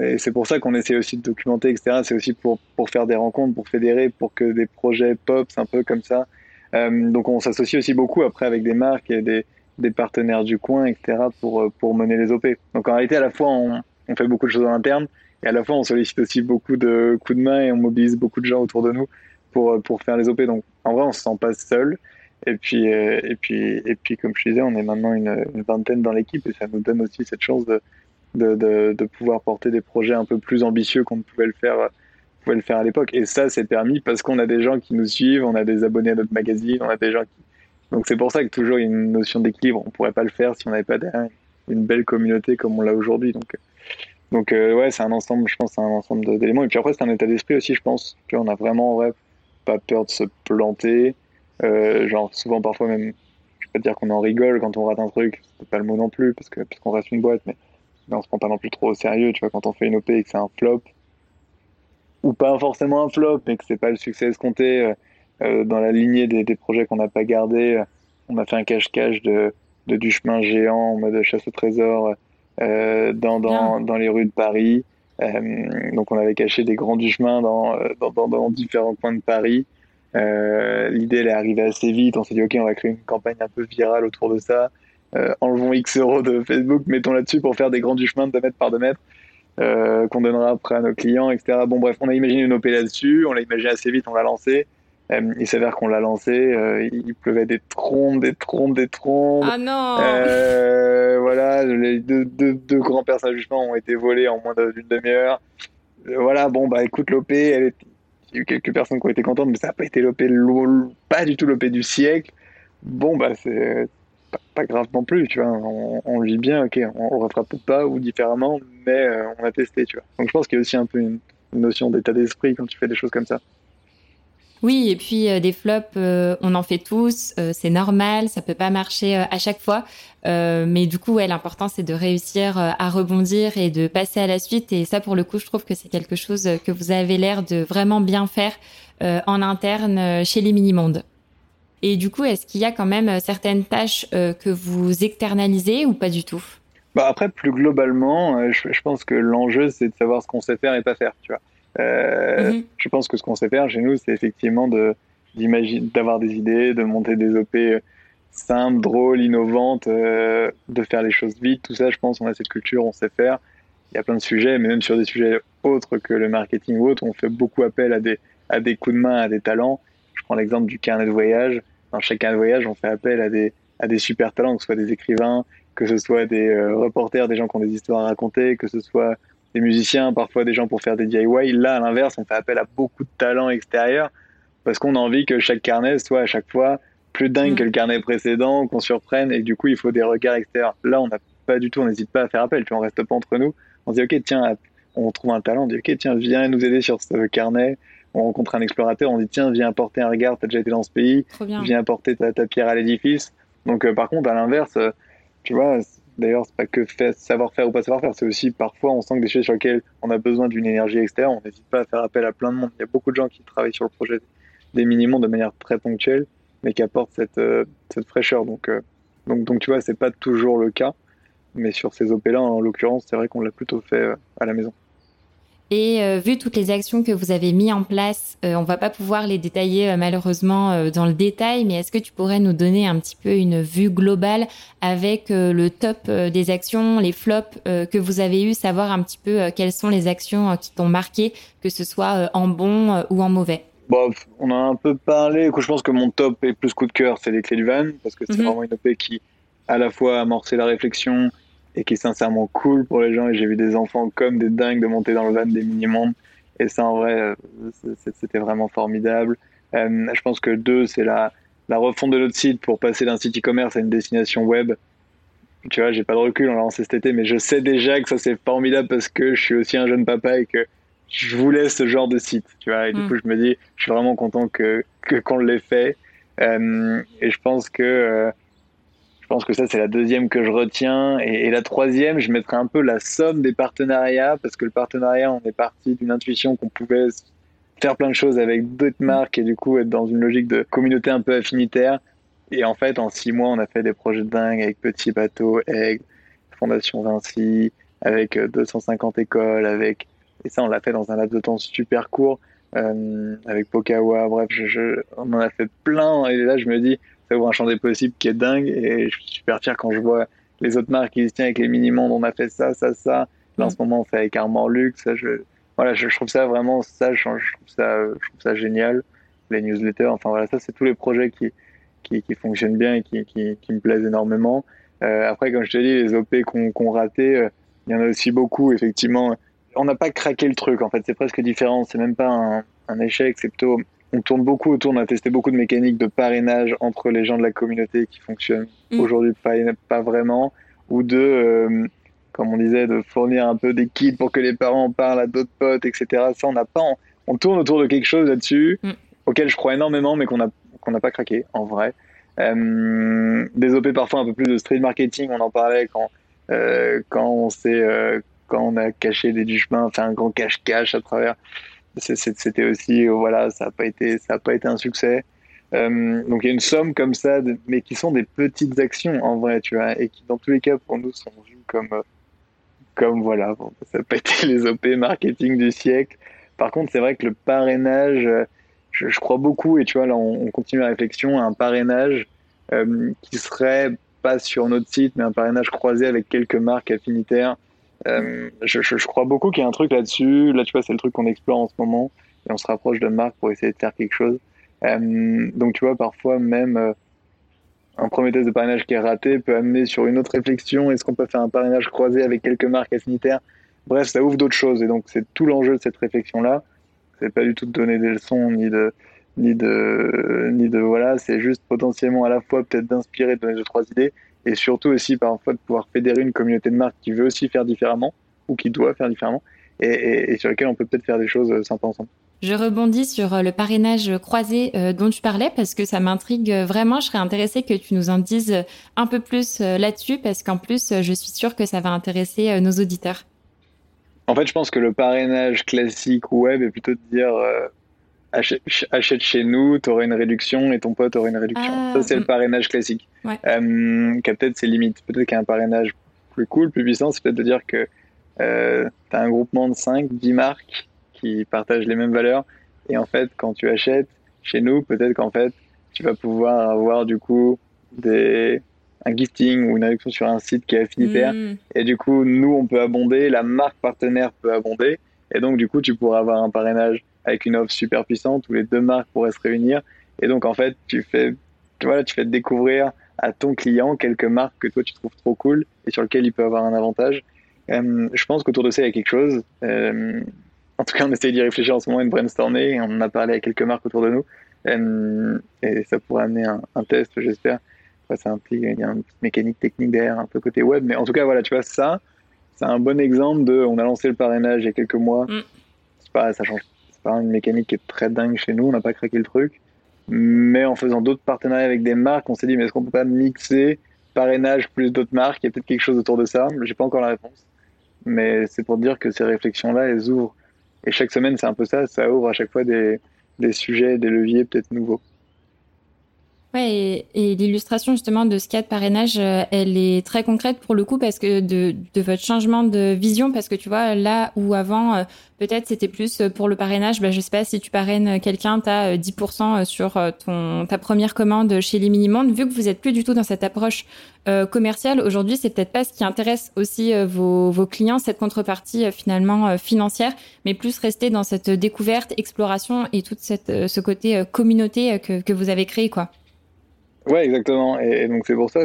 et c'est pour ça qu'on essaie aussi de documenter, etc. C'est aussi pour, pour faire des rencontres, pour fédérer, pour que des projets pop, un peu comme ça. Euh, donc on s'associe aussi beaucoup après avec des marques et des, partenaires du coin, etc. pour, pour mener les OP. Donc en réalité, à la fois, on, fait beaucoup de choses en interne et à la fois, on sollicite aussi beaucoup de coups de main et on mobilise beaucoup de gens autour de nous pour, pour faire les OP. Donc en vrai, on se sent pas seul. Et puis, euh, et puis, et puis, comme je disais, on est maintenant une, vingtaine dans l'équipe et ça nous donne aussi cette chance de, de, de pouvoir porter des projets un peu plus ambitieux qu'on ne pouvait le faire, pouvait le faire à l'époque. Et ça, c'est permis parce qu'on a des gens qui nous suivent, on a des abonnés à notre magazine, on a des gens qui. Donc c'est pour ça que toujours y a une notion d'équilibre. On pourrait pas le faire si on n'avait pas une belle communauté comme on l'a aujourd'hui. Donc, donc euh, ouais, c'est un ensemble, je pense, c'est un ensemble d'éléments. Et puis après, c'est un état d'esprit aussi, je pense. Puis on a vraiment, ouais, pas peur de se planter. Euh, genre souvent parfois même, je peux dire qu'on en rigole quand on rate un truc, c'est pas le mot non plus parce que parce qu'on reste une boîte, mais on se prend pas non plus trop au sérieux, tu vois, quand on fait une OP et que c'est un flop ou pas forcément un flop, mais que c'est pas le succès escompté euh, euh, dans la lignée des, des projets qu'on n'a pas gardé. On a fait un cache-cache de, de, du chemin géant en mode chasse au trésor euh, dans, dans, dans les rues de Paris. donc on avait caché des grands du chemin dans, dans, dans, différents coins de Paris. L'idée elle est arrivée assez vite. On s'est dit ok, on va créer une campagne un peu virale autour de ça. enlevons X euros de Facebook, mettons là-dessus pour faire des grands du chemin de 2 mètres par 2 mètres. Qu'on donnera après à nos clients, etc. Bon bref, on a imaginé une OP là-dessus, on l'a imaginé assez vite, on l'a lancé. Euh, il s'avère qu'on l'a lancé, euh, il pleuvait des trompes, des trompes, des trompes. Ah non euh, Voilà, les deux, deux, deux grands personnages justement ont été volés en moins d'une demi-heure. voilà, bon bah écoute, l'OP, elle est... il y a eu quelques personnes qui ont été contentes, mais ça n'a pas été l'OP, pas du tout l'OP du siècle. Bon bah c'est pas, grave non plus, tu vois. On, vit bien, ok, on, on refera pas ou différemment, mais on a testé, tu vois. Donc je pense qu'il y a aussi un peu une notion d'état d'esprit quand tu fais des choses comme ça. Oui, et puis euh, des flops, euh, on en fait tous, euh, c'est normal, ça peut pas marcher à chaque fois, mais du coup, l'important c'est de réussir à rebondir et de passer à la suite. Et ça, pour le coup, je trouve que c'est quelque chose que vous avez l'air de vraiment bien faire en interne chez les mini-mondes. Et du coup, est-ce qu'il y a quand même certaines tâches que vous externalisez ou pas du tout? Bah Après, plus globalement, je, je pense que l'enjeu, c'est de savoir ce qu'on sait faire et pas faire, tu vois. Euh, mhm. Je pense que ce qu'on sait faire chez nous, c'est effectivement de d'avoir des idées, de monter des OP simples, drôles, innovantes, euh, de faire les choses vite. Tout ça, je pense, on a cette culture, on sait faire. Il y a plein de sujets, mais même sur des sujets autres que le marketing ou autre, on fait beaucoup appel à des, à des coups de main, à des talents. Je prends l'exemple du carnet de voyage. Dans de voyage, on fait appel à des, à des super talents, que ce soit des écrivains, que ce soit des euh, reporters, des gens qui ont des histoires à raconter, que ce soit des musiciens, parfois des gens pour faire des DIY. Là, à l'inverse, on fait appel à beaucoup de talents extérieurs parce qu'on a envie que chaque carnet soit à chaque fois plus dingue mm. que le carnet précédent, qu'on surprenne et du coup, il faut des regards extérieurs. Là, on n'a pas du tout, on n'hésite pas à faire appel, tu on reste pas entre nous. On se dit, OK, tiens, on trouve un talent, on dit, OK, tiens, viens nous aider sur ce carnet. On rencontre un explorateur, on dit, tiens, viens apporter un regard, tu as déjà été dans ce pays, viens apporter ta, pierre à l'édifice. Donc, euh, par contre, à l'inverse, euh, tu vois, D'ailleurs, c'est pas que savoir faire ou pas savoir faire, c'est aussi parfois on sent que des choses sur lesquelles on a besoin d'une énergie extérieure, on n'hésite pas à faire appel à plein de monde. Il y a beaucoup de gens qui travaillent sur le projet des minimums de manière très ponctuelle, mais qui apportent cette, euh, cette fraîcheur. Donc, donc, donc, tu vois, c'est pas toujours le cas, mais sur ces OP-là, en l'occurrence, c'est vrai qu'on l'a plutôt fait à la maison. Et euh, vu toutes les actions que vous avez mis en place, euh, on va pas pouvoir les détailler euh, malheureusement dans le détail, mais est-ce que tu pourrais nous donner un petit peu une vue globale avec le top des actions, les flops que vous avez eu, savoir un petit peu quelles sont les actions qui t'ont marqué, que ce soit en bon ou en mauvais? Bon, on a un peu parlé. Je pense que mon top et plus coup de cœur, c'est les clés du van, parce que c'est mhm. vraiment une OP qui, à la fois, amorcé la réflexion, et qui est sincèrement cool pour les gens. Et j'ai vu des enfants comme des dingues de monter dans le van des mini-mondes. Et ça, en vrai, euh, c'était vraiment formidable. Euh, je pense que deux, c'est la, la refonte de notre site pour passer d'un site e-commerce à une destination web. Tu vois, j'ai pas de recul, on l'a lancé cet été, mais je sais déjà que ça c'est formidable parce que je suis aussi un jeune papa et que je voulais ce genre de site. Tu vois, et du mm. coup, je me dis, je suis vraiment content que qu'on l'ait fait. Euh, et je pense que je pense que ça, c'est la deuxième que je retiens. Et, la troisième, je mettrai un peu la somme des partenariats, parce que le partenariat, on est parti d'une intuition qu'on pouvait faire plein de choses avec d'autres marques et du coup être dans une logique de communauté un peu affinitaire. Et en fait, en six mois, on a fait des projets de dingue avec Petit Bateau, Aigle, Fondation Vinci, avec 250 euh, écoles, avec et ça, on l'a fait dans un laps de temps super court, euh, avec Pokawa. Bref, je, on en a fait plein. Et là, je me dis, ça ouvre un champ des possibles qui est dingue et je suis super fier quand je vois les autres marques qui se tiennent avec les mini-mondes, on a fait ça, ça, ça. Là, en ce moment, on fait avec Armand Luxe. Ça, je, voilà, je, trouve ça vraiment, ça, je, trouve ça, je trouve ça génial. Les newsletters, enfin voilà, ça, c'est tous les projets qui, qui, qui, fonctionnent bien et qui, qui, qui me plaisent énormément. Euh, après, comme je te dis, les OP qu'on qu raté, euh, il y en a aussi beaucoup, effectivement. On n'a pas craqué le truc, en fait, c'est presque différent. C'est même pas un, un échec, c'est plutôt on tourne beaucoup autour, on a testé beaucoup de mécaniques de parrainage entre les gens de la communauté qui fonctionnent mm. aujourd'hui pas, pas vraiment, ou de, euh, comme on disait, de fournir un peu des kits pour que les parents parlent à d'autres potes, etc. Ça, on n'a pas, on, tourne autour de quelque chose là-dessus, mm. auquel je crois énormément, mais qu'on n'a pas craqué, en vrai. Euh, des OP parfois un peu plus de street marketing, on en parlait quand, euh, quand on s'est, quand on a caché des du chemin, fait un grand cache-cache à travers c'était aussi, voilà, ça n'a pas été, ça a pas été un succès. Euh, donc il y a une somme comme ça, mais qui sont des petites actions en vrai, tu vois, et qui dans tous les cas pour nous sont vues comme euh, comme voilà, ça n'a pas été les OP marketing du siècle. Par contre, c'est vrai que le parrainage, je, crois beaucoup, et tu vois, là, on, continue la réflexion, un parrainage euh, qui serait pas sur notre site, mais un parrainage croisé avec quelques marques affinitaires. Euh, je, crois beaucoup qu'il y a un truc là-dessus. Là, tu vois, c'est le truc qu'on explore en ce moment, et on se rapproche de marques pour essayer de faire quelque chose. Euh, donc, tu vois, parfois même euh, un premier test de parrainage qui est raté peut amener sur une autre réflexion. Est-ce qu'on peut faire un parrainage croisé avec quelques marques affinitaires Bref, ça ouvre d'autres choses. Et donc, c'est tout l'enjeu de cette réflexion-là. C'est pas du tout de donner des leçons ni de, ni de, ni de voilà. C'est juste potentiellement à la fois peut-être d'inspirer, de donner deux, trois idées et surtout aussi parfois de pouvoir fédérer une communauté de marques qui veut aussi faire différemment ou qui doit faire différemment et, et, sur lesquelles on peut peut-être faire des choses euh, sympas ensemble. Je rebondis sur euh, le parrainage croisé euh, dont tu parlais parce que ça m'intrigue vraiment. Je serais intéressée que tu nous en dises un peu plus là-dessus parce qu'en plus, je suis sûre que ça va intéresser nos auditeurs. En fait, je pense que le parrainage classique web est plutôt de dire achète, chez nous, tu auras une réduction et ton pote aura une réduction. Ah, ça, c'est le parrainage classique. Ouais. Euh, qui a peut-être ses limites. Peut-être qu'un parrainage plus cool, plus puissant, c'est peut-être de dire que euh, tu as un groupement de 5, 10 marques qui partagent les mêmes valeurs. Et en fait, quand tu achètes chez nous, peut-être qu'en fait, tu vas pouvoir avoir du coup des, un gifting ou une réduction sur un site qui est affinitaire. Mm. Et du coup, nous, on peut abonder, la marque partenaire peut abonder. Et donc, du coup, tu pourras avoir un parrainage avec une offre super puissante où les deux marques pourraient se réunir. Et donc, en fait, tu fais, vois, tu fais découvrir à ton client quelques marques que toi tu trouves trop cool et sur lesquelles il peut avoir un avantage. Euh, je pense qu'autour de ça, il y a quelque chose. Euh, en tout cas, on essaie d'y réfléchir en ce moment, une brainstormer. On en a parlé à quelques marques autour de nous. Euh, et ça pourrait amener un, test, j'espère. ça implique, il y a une mécanique technique derrière, un peu côté web. Mais en tout cas, voilà, tu vois, ça, c'est un bon exemple de. On a lancé le parrainage il y a quelques mois. Mm. C'est pas, ça change pas une mécanique qui est très dingue chez nous, on n'a pas craqué le truc. Mais en faisant d'autres partenariats avec des marques, on s'est dit, mais est-ce qu'on peut pas mixer parrainage plus d'autres marques? Il y a peut-être quelque chose autour de ça. J'ai pas encore la réponse. Mais c'est pour dire que ces réflexions-là, elles ouvrent. Et chaque semaine, c'est un peu ça. Ça ouvre à chaque fois des, des sujets, des leviers peut-être nouveaux. Ouais, et, l'illustration justement de ce cas de parrainage, euh, elle est très concrète pour le coup parce que de, de votre changement de vision, parce que tu vois, là où avant, euh, peut-être c'était plus pour le parrainage, bah, je sais pas si tu parraines quelqu'un, tu as 10% sur euh, ton, ta première commande chez les mini-mondes. Vu que vous êtes plus du tout dans cette approche commerciale, aujourd'hui, c'est peut-être pas ce qui intéresse aussi vos, vos clients, cette contrepartie finalement financière, mais plus rester dans cette découverte, exploration et tout cette, ce côté communauté que, que vous avez créé, quoi. Ouais, exactement. Et, donc c'est pour ça,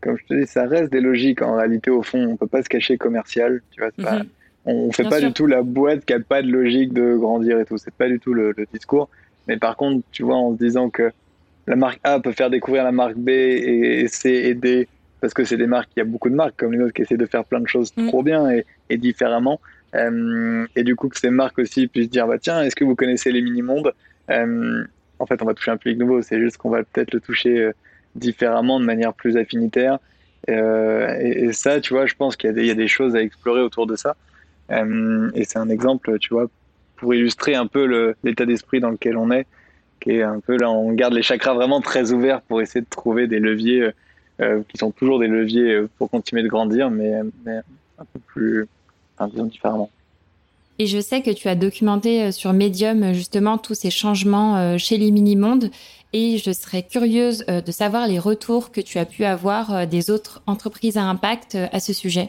comme je te dis, ça reste des logiques. En réalité, au fond, on peut pas se cacher commercial. Tu vois, pas, mhm. on, fait pas du tout la boîte qui a pas de logique de grandir et tout. C'est pas du tout le, discours. Mais par contre, tu vois, en se disant que la marque A peut faire découvrir la marque B et, C et D, parce que c'est des marques, il y a beaucoup de marques comme les nôtres qui essaient de faire plein de choses mhm. trop bien et, et différemment. Euh, et du coup, que ces marques aussi puissent dire, bah tiens, est-ce que vous connaissez les mini-mondes? Euh, en fait, on va toucher un public nouveau. C'est juste qu'on va peut-être le toucher euh, différemment, de manière plus affinitaire. Euh, et, ça, tu vois, je pense qu'il y, a des choses à explorer autour de ça. Euh, et c'est un exemple, tu vois, pour illustrer un peu l'état d'esprit dans lequel on est, qui est un peu là, on garde les chakras vraiment très ouverts pour essayer de trouver des leviers qui sont toujours des leviers pour continuer de grandir, mais, un peu plus, disons différemment. Et je sais que tu as documenté euh, sur Medium euh, justement tous ces changements euh, chez les mini-mondes. Et je serais curieuse de savoir les retours que tu as pu avoir des autres entreprises à impact à ce sujet.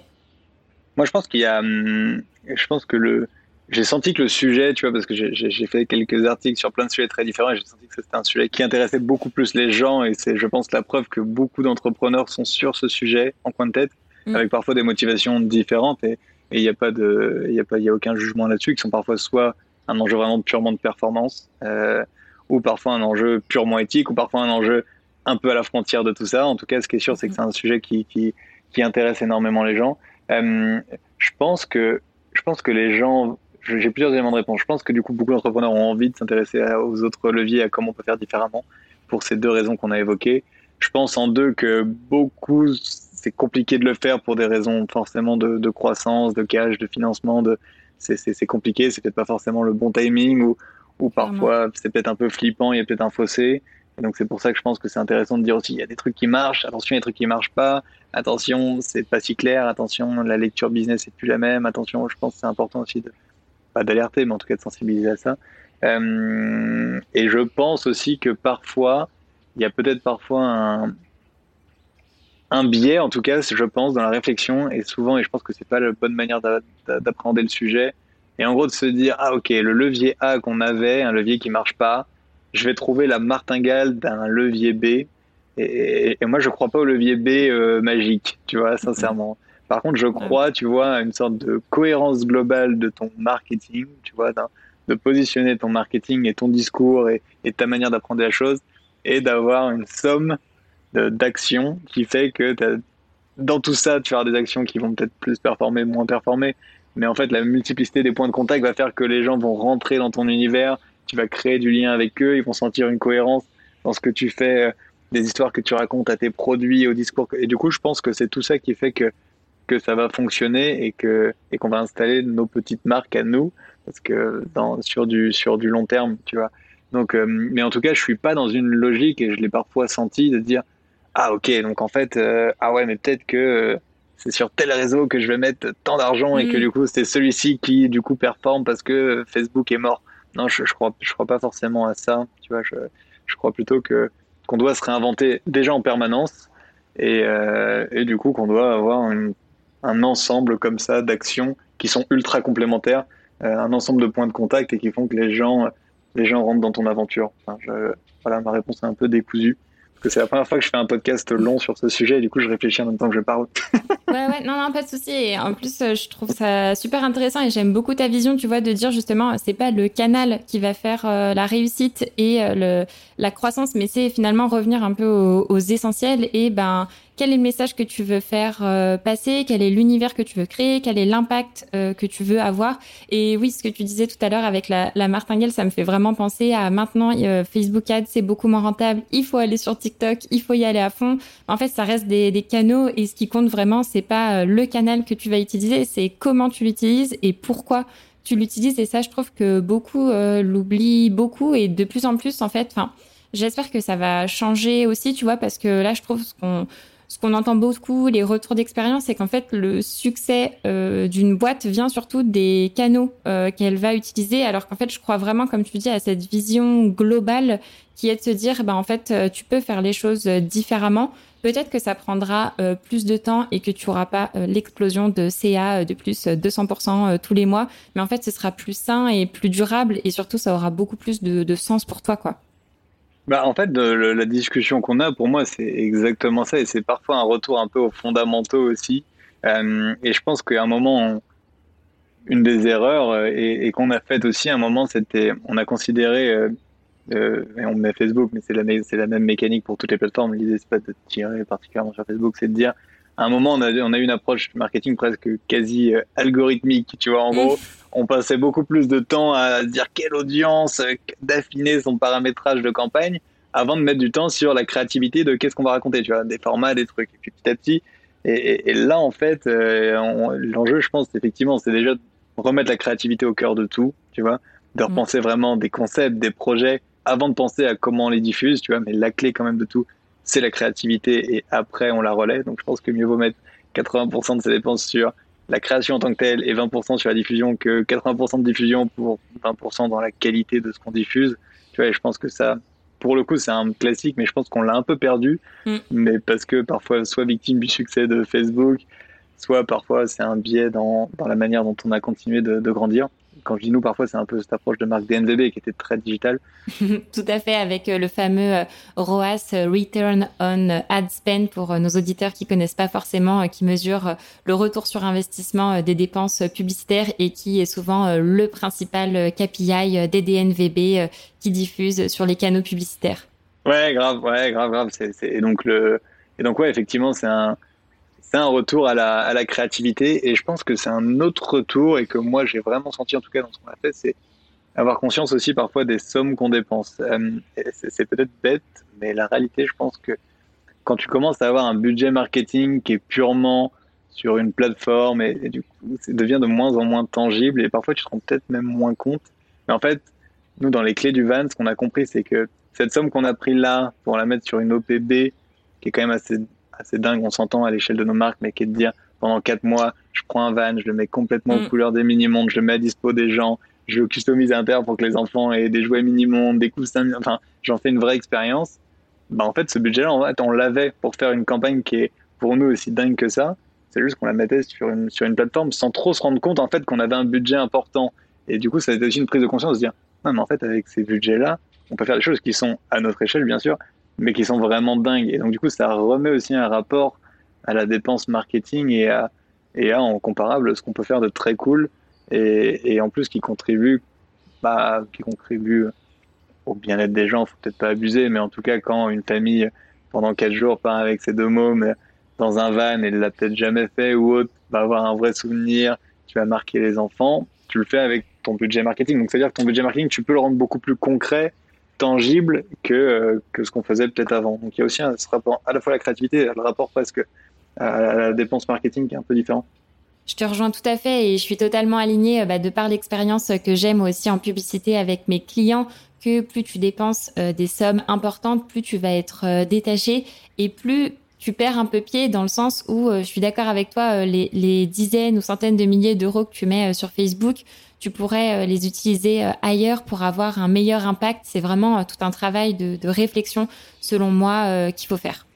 Moi, je pense qu'il y a, hum, je pense que le, j'ai senti que le sujet, tu vois, parce que j'ai fait quelques articles sur plein de sujets très différents, et j'ai senti que c'était un sujet qui intéressait beaucoup plus les gens, et c'est, je pense, la preuve que beaucoup d'entrepreneurs sont sur ce sujet en coin de tête, mmh. avec parfois des motivations différentes. Et, et il n'y a pas de, il y a pas, il a aucun jugement là-dessus, qui sont parfois soit un enjeu vraiment purement de performance, euh, ou parfois un enjeu purement éthique, ou parfois un enjeu un peu à la frontière de tout ça. En tout cas, ce qui est sûr, c'est que c'est un sujet qui, qui, qui, intéresse énormément les gens. Euh, je pense que, je pense que les gens, j'ai plusieurs éléments de réponse. Je pense que du coup, beaucoup d'entrepreneurs ont envie de s'intéresser aux autres leviers, à comment on peut faire différemment, pour ces deux raisons qu'on a évoquées. Je pense en deux que beaucoup c'est compliqué de le faire pour des raisons forcément de, croissance, de cash, de financement. De, c'est compliqué, c'est peut-être pas forcément le bon timing ou, ou parfois c'est peut-être un peu flippant, il y a peut-être un fossé. donc c'est pour ça que je pense que c'est intéressant de dire aussi, il y a des trucs qui marchent, attention, il y a des trucs qui marchent pas, attention, c'est pas si clair, attention, la lecture business est plus la même, attention, je pense que c'est important aussi de, pas d'alerter, mais en tout cas de sensibiliser à ça. Euh, et je pense aussi que parfois, il y a peut-être parfois un, biais, en tout cas, je pense, dans la réflexion, et souvent, et je pense que c'est pas la bonne manière d'appréhender le sujet, et en gros de se dire, ah ok, le levier A qu'on avait, un levier qui marche pas, je vais trouver la martingale d'un levier B. Et, moi, je crois pas au levier B euh, magique, tu vois, sincèrement. Par contre, je crois, tu vois, à une sorte de cohérence globale de ton marketing, tu vois, de positionner ton marketing et ton discours et, ta manière d'apprendre la chose et d'avoir une somme d'actions qui fait que dans tout ça, tu vas des actions qui vont peut-être plus performer, moins performer. Mais en fait, la multiplicité des points de contact va faire que les gens vont rentrer dans ton univers, tu vas créer du lien avec eux, ils vont sentir une cohérence dans ce que tu fais, euh, des histoires que tu racontes à tes produits, au discours. Et du coup, je pense que c'est tout ça qui fait que, que ça va fonctionner et que et qu'on va installer nos petites marques à nous, parce que dans, sur, du, sur du long terme, tu vois. Donc, euh, mais en tout cas, je suis pas dans une logique, et je l'ai parfois senti, de dire Ah, ok, donc en fait, euh, ah ouais, mais peut-être que c'est sur tel réseau que je vais mettre tant d'argent et que mm. du coup, c'est celui-ci qui, du coup, performe parce que Facebook est mort non, je, je crois, je crois pas forcément à ça. Tu vois, je, je crois plutôt que qu'on doit se réinventer déjà en permanence et, euh, et du coup qu'on doit avoir une, un ensemble comme ça d'actions qui sont ultra complémentaires, euh, un ensemble de points de contact et qui font que les gens, les gens rentrent dans ton aventure. Voilà, ma réponse est un peu décousue que c'est la première fois que je fais un podcast long sur ce sujet et du coup je réfléchis en même temps que je parle. ouais, ouais, non, non, pas de souci. En plus, euh, je trouve ça super intéressant et j'aime beaucoup ta vision, tu vois, de dire justement, c'est pas le canal qui va faire euh, la réussite et euh, la croissance, mais c'est finalement revenir un peu aux, aux essentiels et ben quel est le message que tu veux faire euh, passer, quel est l'univers que tu veux créer, quel est l'impact euh, que tu veux avoir? Et oui, ce que tu disais tout à l'heure avec la, la, martingale, ça me fait vraiment penser à maintenant euh, Facebook Ads, c'est beaucoup moins rentable. Il faut aller sur TikTok, il faut y aller à fond. En fait, ça reste des, des canaux et ce qui compte vraiment, c'est pas le canal que tu vas utiliser, c'est comment tu l'utilises et pourquoi tu l'utilises. Et ça, je trouve que beaucoup l'oublient beaucoup et de plus en plus, en fait, enfin. J'espère que ça va changer aussi, tu vois, parce que là, je trouve qu'on ce qu'on entend beaucoup, les retours d'expérience, c'est qu'en fait, le succès euh, d'une boîte vient surtout des canaux euh, qu'elle va utiliser. Alors qu'en fait, je crois vraiment, comme tu dis, à cette vision globale qui est de se dire, bah, en fait, euh, tu peux faire les choses différemment. Peut-être que ça prendra plus de temps et que tu auras pas l'explosion de CA de plus 200% tous les mois. Mais en fait, ce sera plus sain et plus durable et surtout, ça aura beaucoup plus de, de sens pour toi, quoi. Bah, en fait, la discussion qu'on a, pour moi, c'est exactement ça. Et c'est parfois un retour un peu aux fondamentaux aussi. Euh, et je pense qu'à un moment, une des erreurs, euh, et, qu'on a fait aussi à un moment, c'était, on a considéré, euh, euh et on met Facebook, mais c'est la, c'est la même mécanique pour toutes les plateformes. L'idée, c'est pas de tirer particulièrement sur Facebook, c'est de dire, à un moment, on a, on a eu une approche marketing presque quasi algorithmique. Tu vois, en gros, on passait beaucoup plus de temps à dire quelle audience, d'affiner son paramétrage de campagne, avant de mettre du temps sur la créativité de qu'est-ce qu'on va raconter, tu vois, des formats, des trucs. Et puis petit à petit, et, là en fait, euh, l'enjeu, je pense, effectivement, c'est déjà de remettre la créativité au cœur de tout, tu vois, de repenser mm. vraiment des concepts, des projets, avant de penser à comment on les diffuse, tu vois, mais la clé quand même de tout, c'est la créativité et après on la relaie. Donc je pense que mieux vaut mettre 80% de ses dépenses sur la création en tant que telle et 20% sur la diffusion que 80% de diffusion pour 20% dans la qualité de ce qu'on diffuse. Tu vois, et je pense que ça, pour le coup, c'est un classique, mais je pense qu'on l'a un peu perdu. Mm. Mais parce que parfois, soit victime du succès de Facebook, soit parfois c'est un biais dans, dans, la manière dont on a continué de, de grandir quand je dis nous, parfois, c'est un peu cette approche de marque DNVB qui était très digitale. Tout à fait, avec euh, le fameux euh, ROAS, euh, Return on Ad Spend, pour nos auditeurs qui connaissent pas forcément, qui mesure le retour sur investissement des dépenses publicitaires et qui est souvent le principal KPI des DNVB qui diffusent sur les canaux publicitaires. Ouais, grave, ouais, grave, grave. Et donc le, et donc ouais, effectivement, c'est un, c'est un retour à la, à la, créativité et je pense que c'est un autre retour et que moi j'ai vraiment senti en tout cas dans ce qu'on a fait, c'est avoir conscience aussi parfois des sommes qu'on dépense. Euh, c'est peut-être bête, mais la réalité, je pense que quand tu commences à avoir un budget marketing qui est purement sur une plateforme et, du coup, ça devient de moins en moins tangible et parfois tu te rends peut-être même moins compte. Mais en fait, nous, dans les clés du van, ce qu'on a compris, c'est que cette somme qu'on a pris là pour la mettre sur une OPB qui est quand même assez, assez dingue, on s'entend à l'échelle de nos marques, mais qui est de dire pendant quatre mois, je prends un van, je le mets complètement aux mm. couleurs des mini-mondes, je le mets à dispo des gens, je customise un terre pour que les enfants aient des jouets mini-mondes, des coussins, enfin, j'en fais une vraie expérience. Bah, en fait, ce budget-là, en fait, on l'avait pour faire une campagne qui est pour nous aussi dingue que ça. C'est juste qu'on la mettait sur une, sur une plateforme sans trop se rendre compte en fait qu'on avait un budget important. Et du coup, ça a été aussi une prise de conscience de se dire, non, mais en fait, avec ces budgets-là, on peut faire des choses qui sont à notre échelle, bien sûr, mais qui sont vraiment dingues. Et donc, du coup, ça remet aussi un rapport à la dépense marketing et à, et à en comparable, ce qu'on peut faire de très cool et, et en plus qui contribue, bah, qui contribue au bien-être des gens. Faut peut-être pas abuser, mais en tout cas, quand une famille pendant quatre jours part avec ses deux mômes dans un van et l'a peut-être jamais fait ou autre, va avoir un vrai souvenir, tu vas marquer les enfants, tu le fais avec ton budget marketing. Donc, c'est-à-dire que ton budget marketing, tu peux le rendre beaucoup plus concret, tangible que, euh, que ce qu'on faisait peut-être avant. Donc, il y a aussi un, ce rapport à la fois à la créativité le rapport presque à la dépense marketing qui est un peu différent. Je te rejoins tout à fait et je suis totalement alignée euh, bah, de par l'expérience que j'ai moi aussi en publicité avec mes clients que plus tu dépenses euh, des sommes importantes, plus tu vas être détaché et plus tu perds un peu pied dans le sens où je suis d'accord avec toi, les, dizaines ou centaines de milliers d'euros que tu mets sur Facebook, tu pourrais euh, les utiliser euh, ailleurs pour avoir un meilleur impact. C'est vraiment euh, tout un travail de, réflexion, selon moi, qu'il faut faire.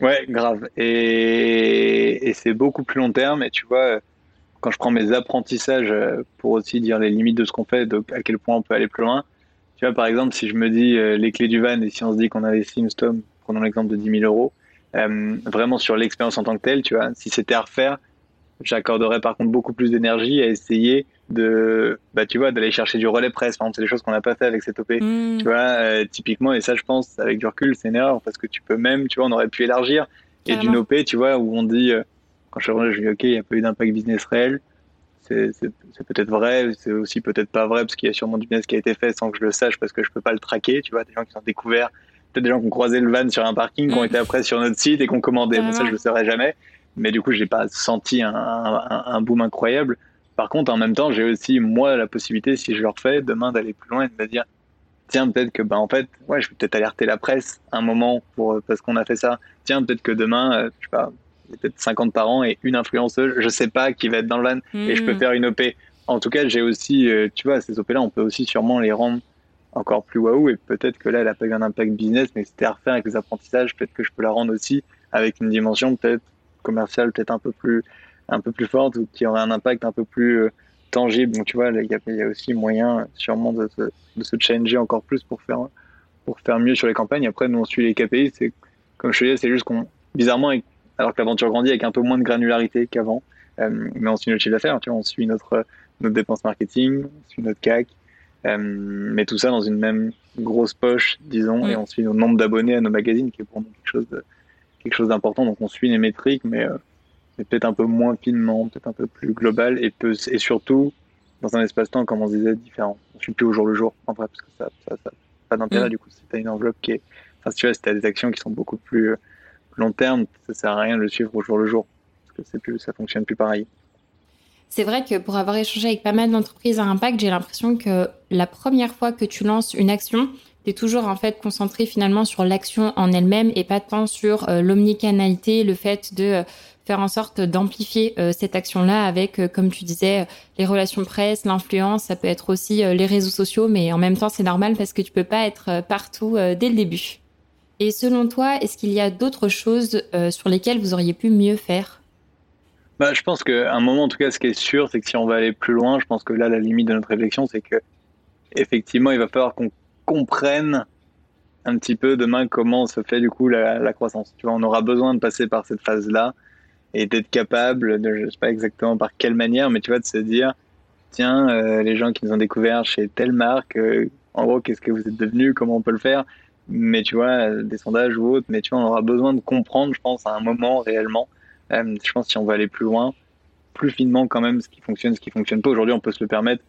Ouais, grave. Et, c'est beaucoup plus long terme. Et tu vois, quand je prends mes apprentissages pour aussi dire les limites de ce qu'on fait, donc à quel point on peut aller plus loin. Tu vois, par exemple, si je me dis les clés du van et si on se dit qu'on avait Simstom, prenons l'exemple de 10 000 euros, vraiment sur l'expérience en tant que telle, tu vois, si c'était à refaire, j'accorderais par contre beaucoup plus d'énergie à essayer de bah tu vois d'aller chercher du relais presse par exemple c'est des choses qu'on n'a pas fait avec cette OP mm. tu vois euh, typiquement et ça je pense avec du recul c'est une erreur parce que tu peux même tu vois on aurait pu élargir. Et d'une OP tu vois où on dit euh, quand je suis revenu je dis ok il n'y a pas eu d'impact business réel. C'est peut-être vrai c'est aussi peut-être pas vrai parce qu'il y a sûrement du business qui a été fait sans que je le sache parce que je peux pas le traquer tu vois des gens qui ont découvert peut-être des gens qui ont croisé le van sur un parking qui ont mm. été après sur notre site et qui ont commandé. Bon, ça je le saurais jamais mais du coup j'ai pas senti un, un, un boom incroyable par contre, en même temps, j'ai aussi, moi, la possibilité, si je le refais, demain d'aller plus loin et de me dire, tiens, peut-être que, bah, en fait, ouais, je vais peut-être alerter la presse un moment pour, parce qu'on a fait ça. Tiens, peut-être que demain, euh, je sais pas, peut-être 50 parents et une influenceuse, je sais pas, qui va être dans le van et je peux hmm. faire une OP. En tout cas, j'ai aussi, euh, tu vois, ces OP-là, on peut aussi sûrement les rendre encore plus waouh et peut-être que là, elle a pas eu un impact business, mais c'était à refaire avec les apprentissages, peut-être que je peux la rendre aussi avec une dimension peut-être commerciale, peut-être un peu plus, un peu plus forte ou qui aurait un impact un peu plus euh, tangible. Donc tu vois, il y, a aussi moyen sûrement de se, de se changer encore plus pour faire, pour faire mieux sur les campagnes. Après, nous on suit les KPI, c'est comme je te disais, c'est juste qu'on bizarrement, alors que l'aventure grandit avec un peu moins de granularité qu'avant, euh, mais on suit notre chiffre d'affaires, tu vois, on suit notre notre dépense marketing, on suit notre CAC, euh, mais tout ça dans une même grosse poche, disons, et on suit le nombre d'abonnés à nos magazines, qui est pour nous quelque chose de, quelque chose d'important. Donc on suit les métriques, mais mais peut-être un peu moins finement, peut-être un peu plus global et, peut, et surtout dans un espace-temps, comme on disait, différent. Je suis plus au jour le jour, en vrai, parce que ça n'a ça, pas d'intérêt mm. du coup. Si tu as une enveloppe qui est. Enfin, si tu vois, si tu as des actions qui sont beaucoup plus euh, long terme, ça sert à rien de le suivre au jour le jour, parce que plus, ça fonctionne plus pareil. C'est vrai que pour avoir échangé avec pas mal d'entreprises à impact, j'ai l'impression que la première fois que tu lances une action, toujours en fait concentré finalement sur l'action en elle-même et pas tant sur euh, l'omnicanalité, le fait de euh, faire en sorte d'amplifier euh, cette action-là avec, comme tu disais, les relations presse, l'influence, ça peut être aussi les réseaux sociaux, mais en même temps, c'est normal parce que tu peux pas être partout dès le début. Et selon toi, est-ce qu'il y a d'autres choses sur lesquelles vous auriez pu mieux faire? Bah, Je pense qu'à un moment, en tout cas, ce qui est sûr, c'est que si on va aller plus loin, je pense que là, la limite de notre réflexion, c'est que effectivement, il va falloir qu'on comprenne un petit peu demain comment se fait du coup la, la croissance. Tu vois, on aura besoin de passer par cette phase-là et d'être capable de, je sais pas exactement par quelle manière, mais tu vois, de se dire, tiens, euh, les gens qui nous ont découvert chez telle marque, euh, en gros, qu'est-ce que vous êtes devenus, comment on peut le faire, mais tu vois, des sondages ou autres, mais tu vois, on aura besoin de comprendre, je pense, à un moment réellement. Euh, je pense si on veut aller plus loin, plus finement quand même, ce qui fonctionne, ce qui fonctionne pas. Aujourd'hui, on peut se le permettre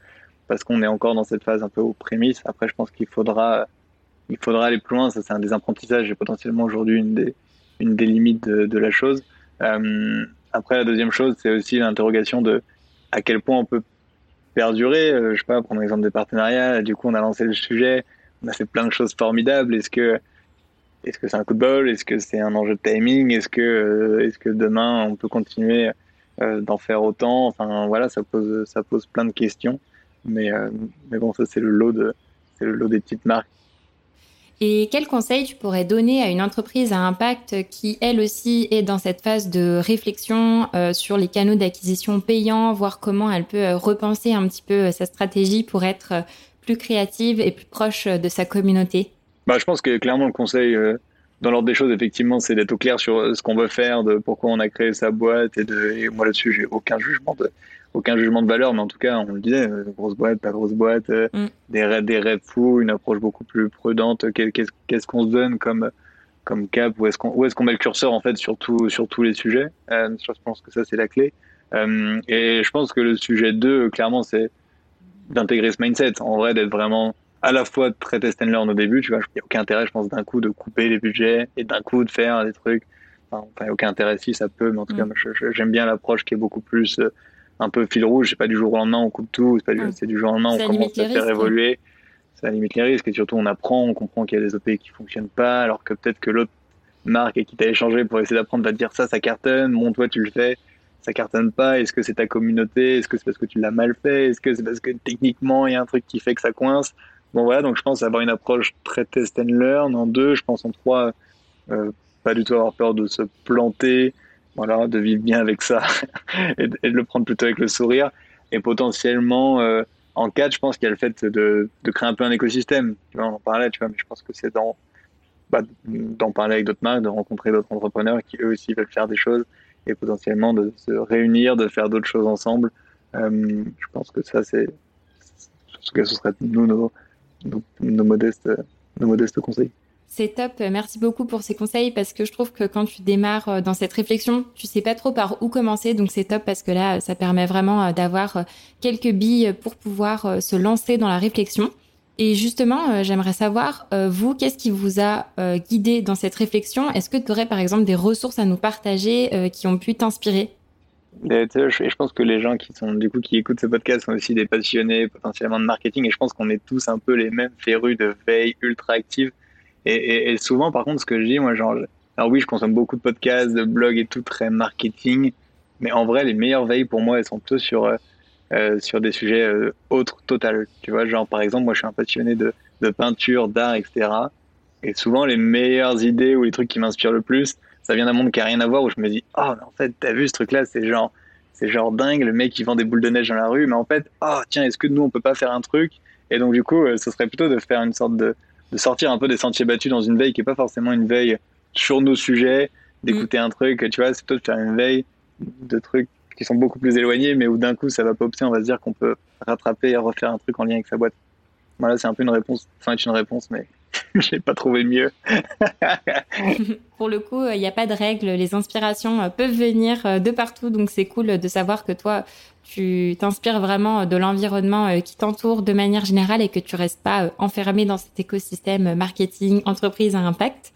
parce qu'on est encore dans cette phase un peu aux prémices. Après, je pense qu'il faudra, il faudra aller plus loin. Ça, c'est un des apprentissages et potentiellement aujourd'hui une des, une des limites de, la chose. Euh, après, la deuxième chose, c'est aussi l'interrogation de à quel point on peut perdurer. Euh, je sais pas, prendre l'exemple des partenariats. Du coup, on a lancé le sujet. on a fait plein de choses formidables. Est-ce que est-ce que c'est un coup de bol? Est-ce que c'est un enjeu de timing? Est-ce que est-ce que demain on peut continuer d'en faire autant? Enfin voilà, ça pose ça pose plein de questions. Mais mais bon, ça c'est le lot de c'est le lot des petites marques et quel conseil tu pourrais donner à une entreprise à impact qui, elle aussi, est dans cette phase de réflexion euh, sur les canaux d'acquisition payants, voir comment elle peut euh, repenser un petit peu euh, sa stratégie pour être plus créative et plus proche de sa communauté? Bah, Je pense que clairement le conseil, dans l'ordre des choses, effectivement, c'est d'être au clair sur ce qu'on veut faire, de pourquoi on a créé sa boîte. Et, de, et moi là-dessus, j'ai aucun jugement de, aucun jugement de valeur, mais en tout cas, on le disait, euh, grosse boîte, pas grosse boîte, euh, mm. des, rêves, des rêves fous, une approche beaucoup plus prudente. Qu'est-ce qu'on se donne comme, comme cap? Où est-ce qu'on est qu'on met le curseur en fait sur, sur tous les sujets? Euh, Je pense que ça, c'est la clé. et je pense que le sujet 2, clairement, c'est d'intégrer ce mindset. En vrai, d'être vraiment à la fois très test and learn au début, tu vois, il n'y a aucun intérêt, je pense, d'un coup de couper les budgets et d'un coup de faire des trucs. Enfin, il n'y a aucun intérêt si ça peut, mais en tout cas, mm. j'aime bien l'approche qui est beaucoup plus un peu fil rouge. C'est pas du jour au lendemain on coupe tout, c'est, du, du jour au lendemain on commence à faire évoluer. Ça limite les risques et surtout on apprend, on comprend qu'il y a des OP qui fonctionnent pas, alors que peut-être que l'autre marque et qui t'a échangé pour essayer d'apprendre va te dire ça, ça cartonne, bon toi tu le fais, ça cartonne pas. Est-ce que c'est ta communauté? Est-ce que c'est parce que tu l'as mal fait? Est-ce que c'est parce que techniquement il y a un truc qui fait que ça coince? Bon voilà, donc je pense avoir une approche très test and learn. En deux, je pense en trois, euh, pas du tout avoir peur de se planter, voilà, de vivre bien avec ça et, de, le prendre plutôt avec le sourire. Et potentiellement, euh, en quatre, je pense qu'il y a le fait de, de, créer un peu un écosystème. Tu vois, on en parlait, tu vois, mais je pense que c'est bah, d'en parler avec d'autres marques, de rencontrer d'autres entrepreneurs qui eux aussi veulent faire des choses et potentiellement de se réunir, de faire d'autres choses ensemble. Euh, je pense que ça, c'est ce que ce serait nous nos, nos modestes, nos modestes conseils. C'est top. Merci beaucoup pour ces conseils parce que je trouve que quand tu démarres euh, dans cette réflexion, tu sais pas trop par où commencer. Donc c'est top parce que là, ça permet vraiment euh, d'avoir euh, quelques billes pour pouvoir se lancer dans la réflexion. Et justement, j'aimerais savoir, vous, qu'est-ce qui vous a guidé dans cette réflexion? Est-ce que tu aurais par exemple des ressources à nous partager qui ont pu t'inspirer? Je pense que les gens qui sont du coup qui écoutent ce podcast sont aussi des passionnés potentiellement de marketing et je pense qu'on est tous un peu les mêmes férus de veille ultra active et, souvent, par contre, ce que je dis, moi, genre, alors oui, je consomme beaucoup de podcasts, de blogs et tout, très marketing, mais en vrai, les meilleures veilles pour moi, elles sont plutôt sur, euh, euh, sur des sujets euh, autres, total. Tu vois, genre, par exemple, moi, je suis un passionné de, de peinture, d'art, etc. Et souvent, les meilleures idées ou les trucs qui m'inspirent le plus, ça vient d'un monde qui a rien à voir où je me dis, oh, mais en fait, t'as vu ce truc-là, c'est genre, c'est genre dingue, le mec qui vend des boules de neige dans la rue, mais en fait, oh, tiens, est-ce que nous, on peut pas faire un truc? Et donc, du coup, ce serait plutôt de faire une sorte de, de sortir un peu des sentiers battus dans une veille qui est pas forcément une veille sur nos sujets, d'écouter mm. un truc, tu vois, c'est plutôt de faire une veille de trucs qui sont beaucoup plus éloignés, mais où d'un coup ça va popser, on va se dire qu'on peut rattraper et refaire un truc en lien avec sa boîte. Voilà, c'est un peu une réponse, enfin, une réponse, mais j'ai pas trouvé mieux. Pour le coup, il n'y a pas de règles. Les inspirations euh, peuvent venir euh, de partout. Donc, c'est cool de savoir que toi, tu t'inspires vraiment de l'environnement euh, qui t'entoure de manière générale et que tu restes pas enfermé dans cet écosystème marketing, entreprise à impact.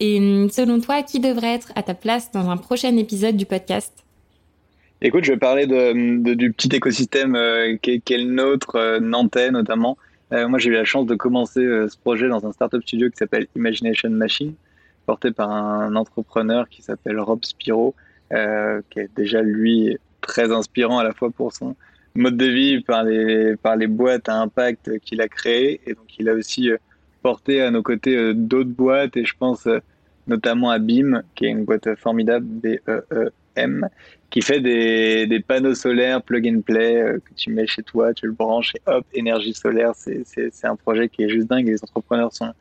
Et hum, selon toi, qui devrait être à ta place dans un prochain épisode du podcast? Écoute, je vais parler de, du petit écosystème qu'est le nôtre, nantais notamment. Euh, moi, j'ai eu la chance de commencer euh, ce projet dans un startup studio qui s'appelle Imagination Machine, porté par un entrepreneur qui s'appelle Rob Spiro, euh, qui est déjà lui très inspirant à la fois pour son mode de vie, par les, par les boîtes à impact qu'il a créées. Et donc, il a aussi porté à nos côtés d'autres boîtes, et je pense notamment à BIM, qui est une boîte formidable, Qui fait des, panneaux solaires plug and play euh, que tu mets chez toi, tu le branches et hop, énergie solaire. C'est un projet qui est juste dingue. Les entrepreneurs sont,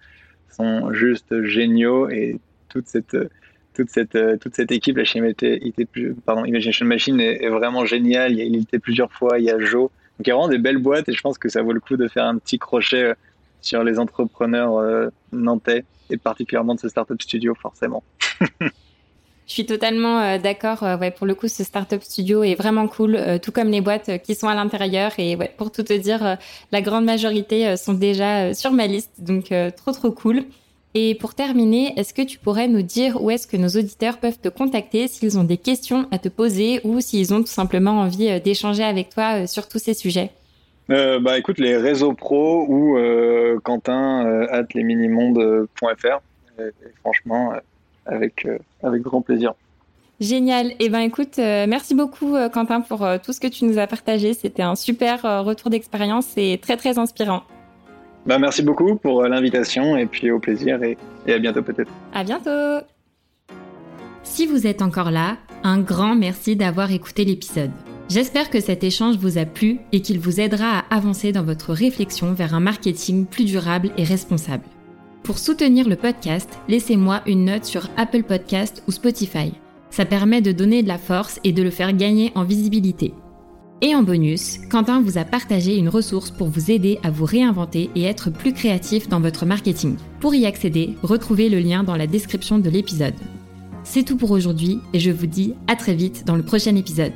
sont juste géniaux et toute cette, toute cette, toute cette équipe, la pardon, Imagination Machine est, vraiment géniale. Il il plusieurs fois, il y a Joe. Donc il y a vraiment des belles boîtes et je pense que ça vaut le coup de faire un petit crochet euh, sur les entrepreneurs euh, nantais et particulièrement de ce startup studio forcément. Je suis totalement euh, d'accord. Euh, pour le coup, ce startup studio est vraiment cool, euh, tout comme les boîtes qui sont à l'intérieur. Et pour tout te dire, la grande majorité sont déjà sur ma liste, donc trop trop cool. Et pour terminer, est-ce que tu pourrais nous dire où est-ce que nos auditeurs peuvent te contacter s'ils ont des questions à te poser ou s'ils ont tout simplement envie d'échanger avec toi sur tous ces sujets? Bah écoute, les réseaux pro ou Quentin at lesminimondes.fr. franchement, avec, avec grand plaisir. Génial. Eh ben écoute, merci beaucoup Quentin pour tout ce que tu nous as partagé. C'était un super retour d'expérience et très très inspirant. Bah, merci beaucoup pour l'invitation et puis au plaisir et, et à bientôt peut-être. À bientôt. Si vous êtes encore là, un grand merci d'avoir écouté l'épisode. J'espère que cet échange vous a plu et qu'il vous aidera à avancer dans votre réflexion vers un marketing plus durable et responsable. Pour soutenir le podcast, laissez-moi une note sur Apple Podcast ou Spotify. Ça permet de donner de la force et de le faire gagner en visibilité. Et en bonus, Quentin vous a partagé une ressource pour vous aider à vous réinventer et être plus créatif dans votre marketing. Pour y accéder, retrouvez le lien dans la description de l'épisode. C'est tout pour aujourd'hui et je vous dis à très vite dans le prochain épisode.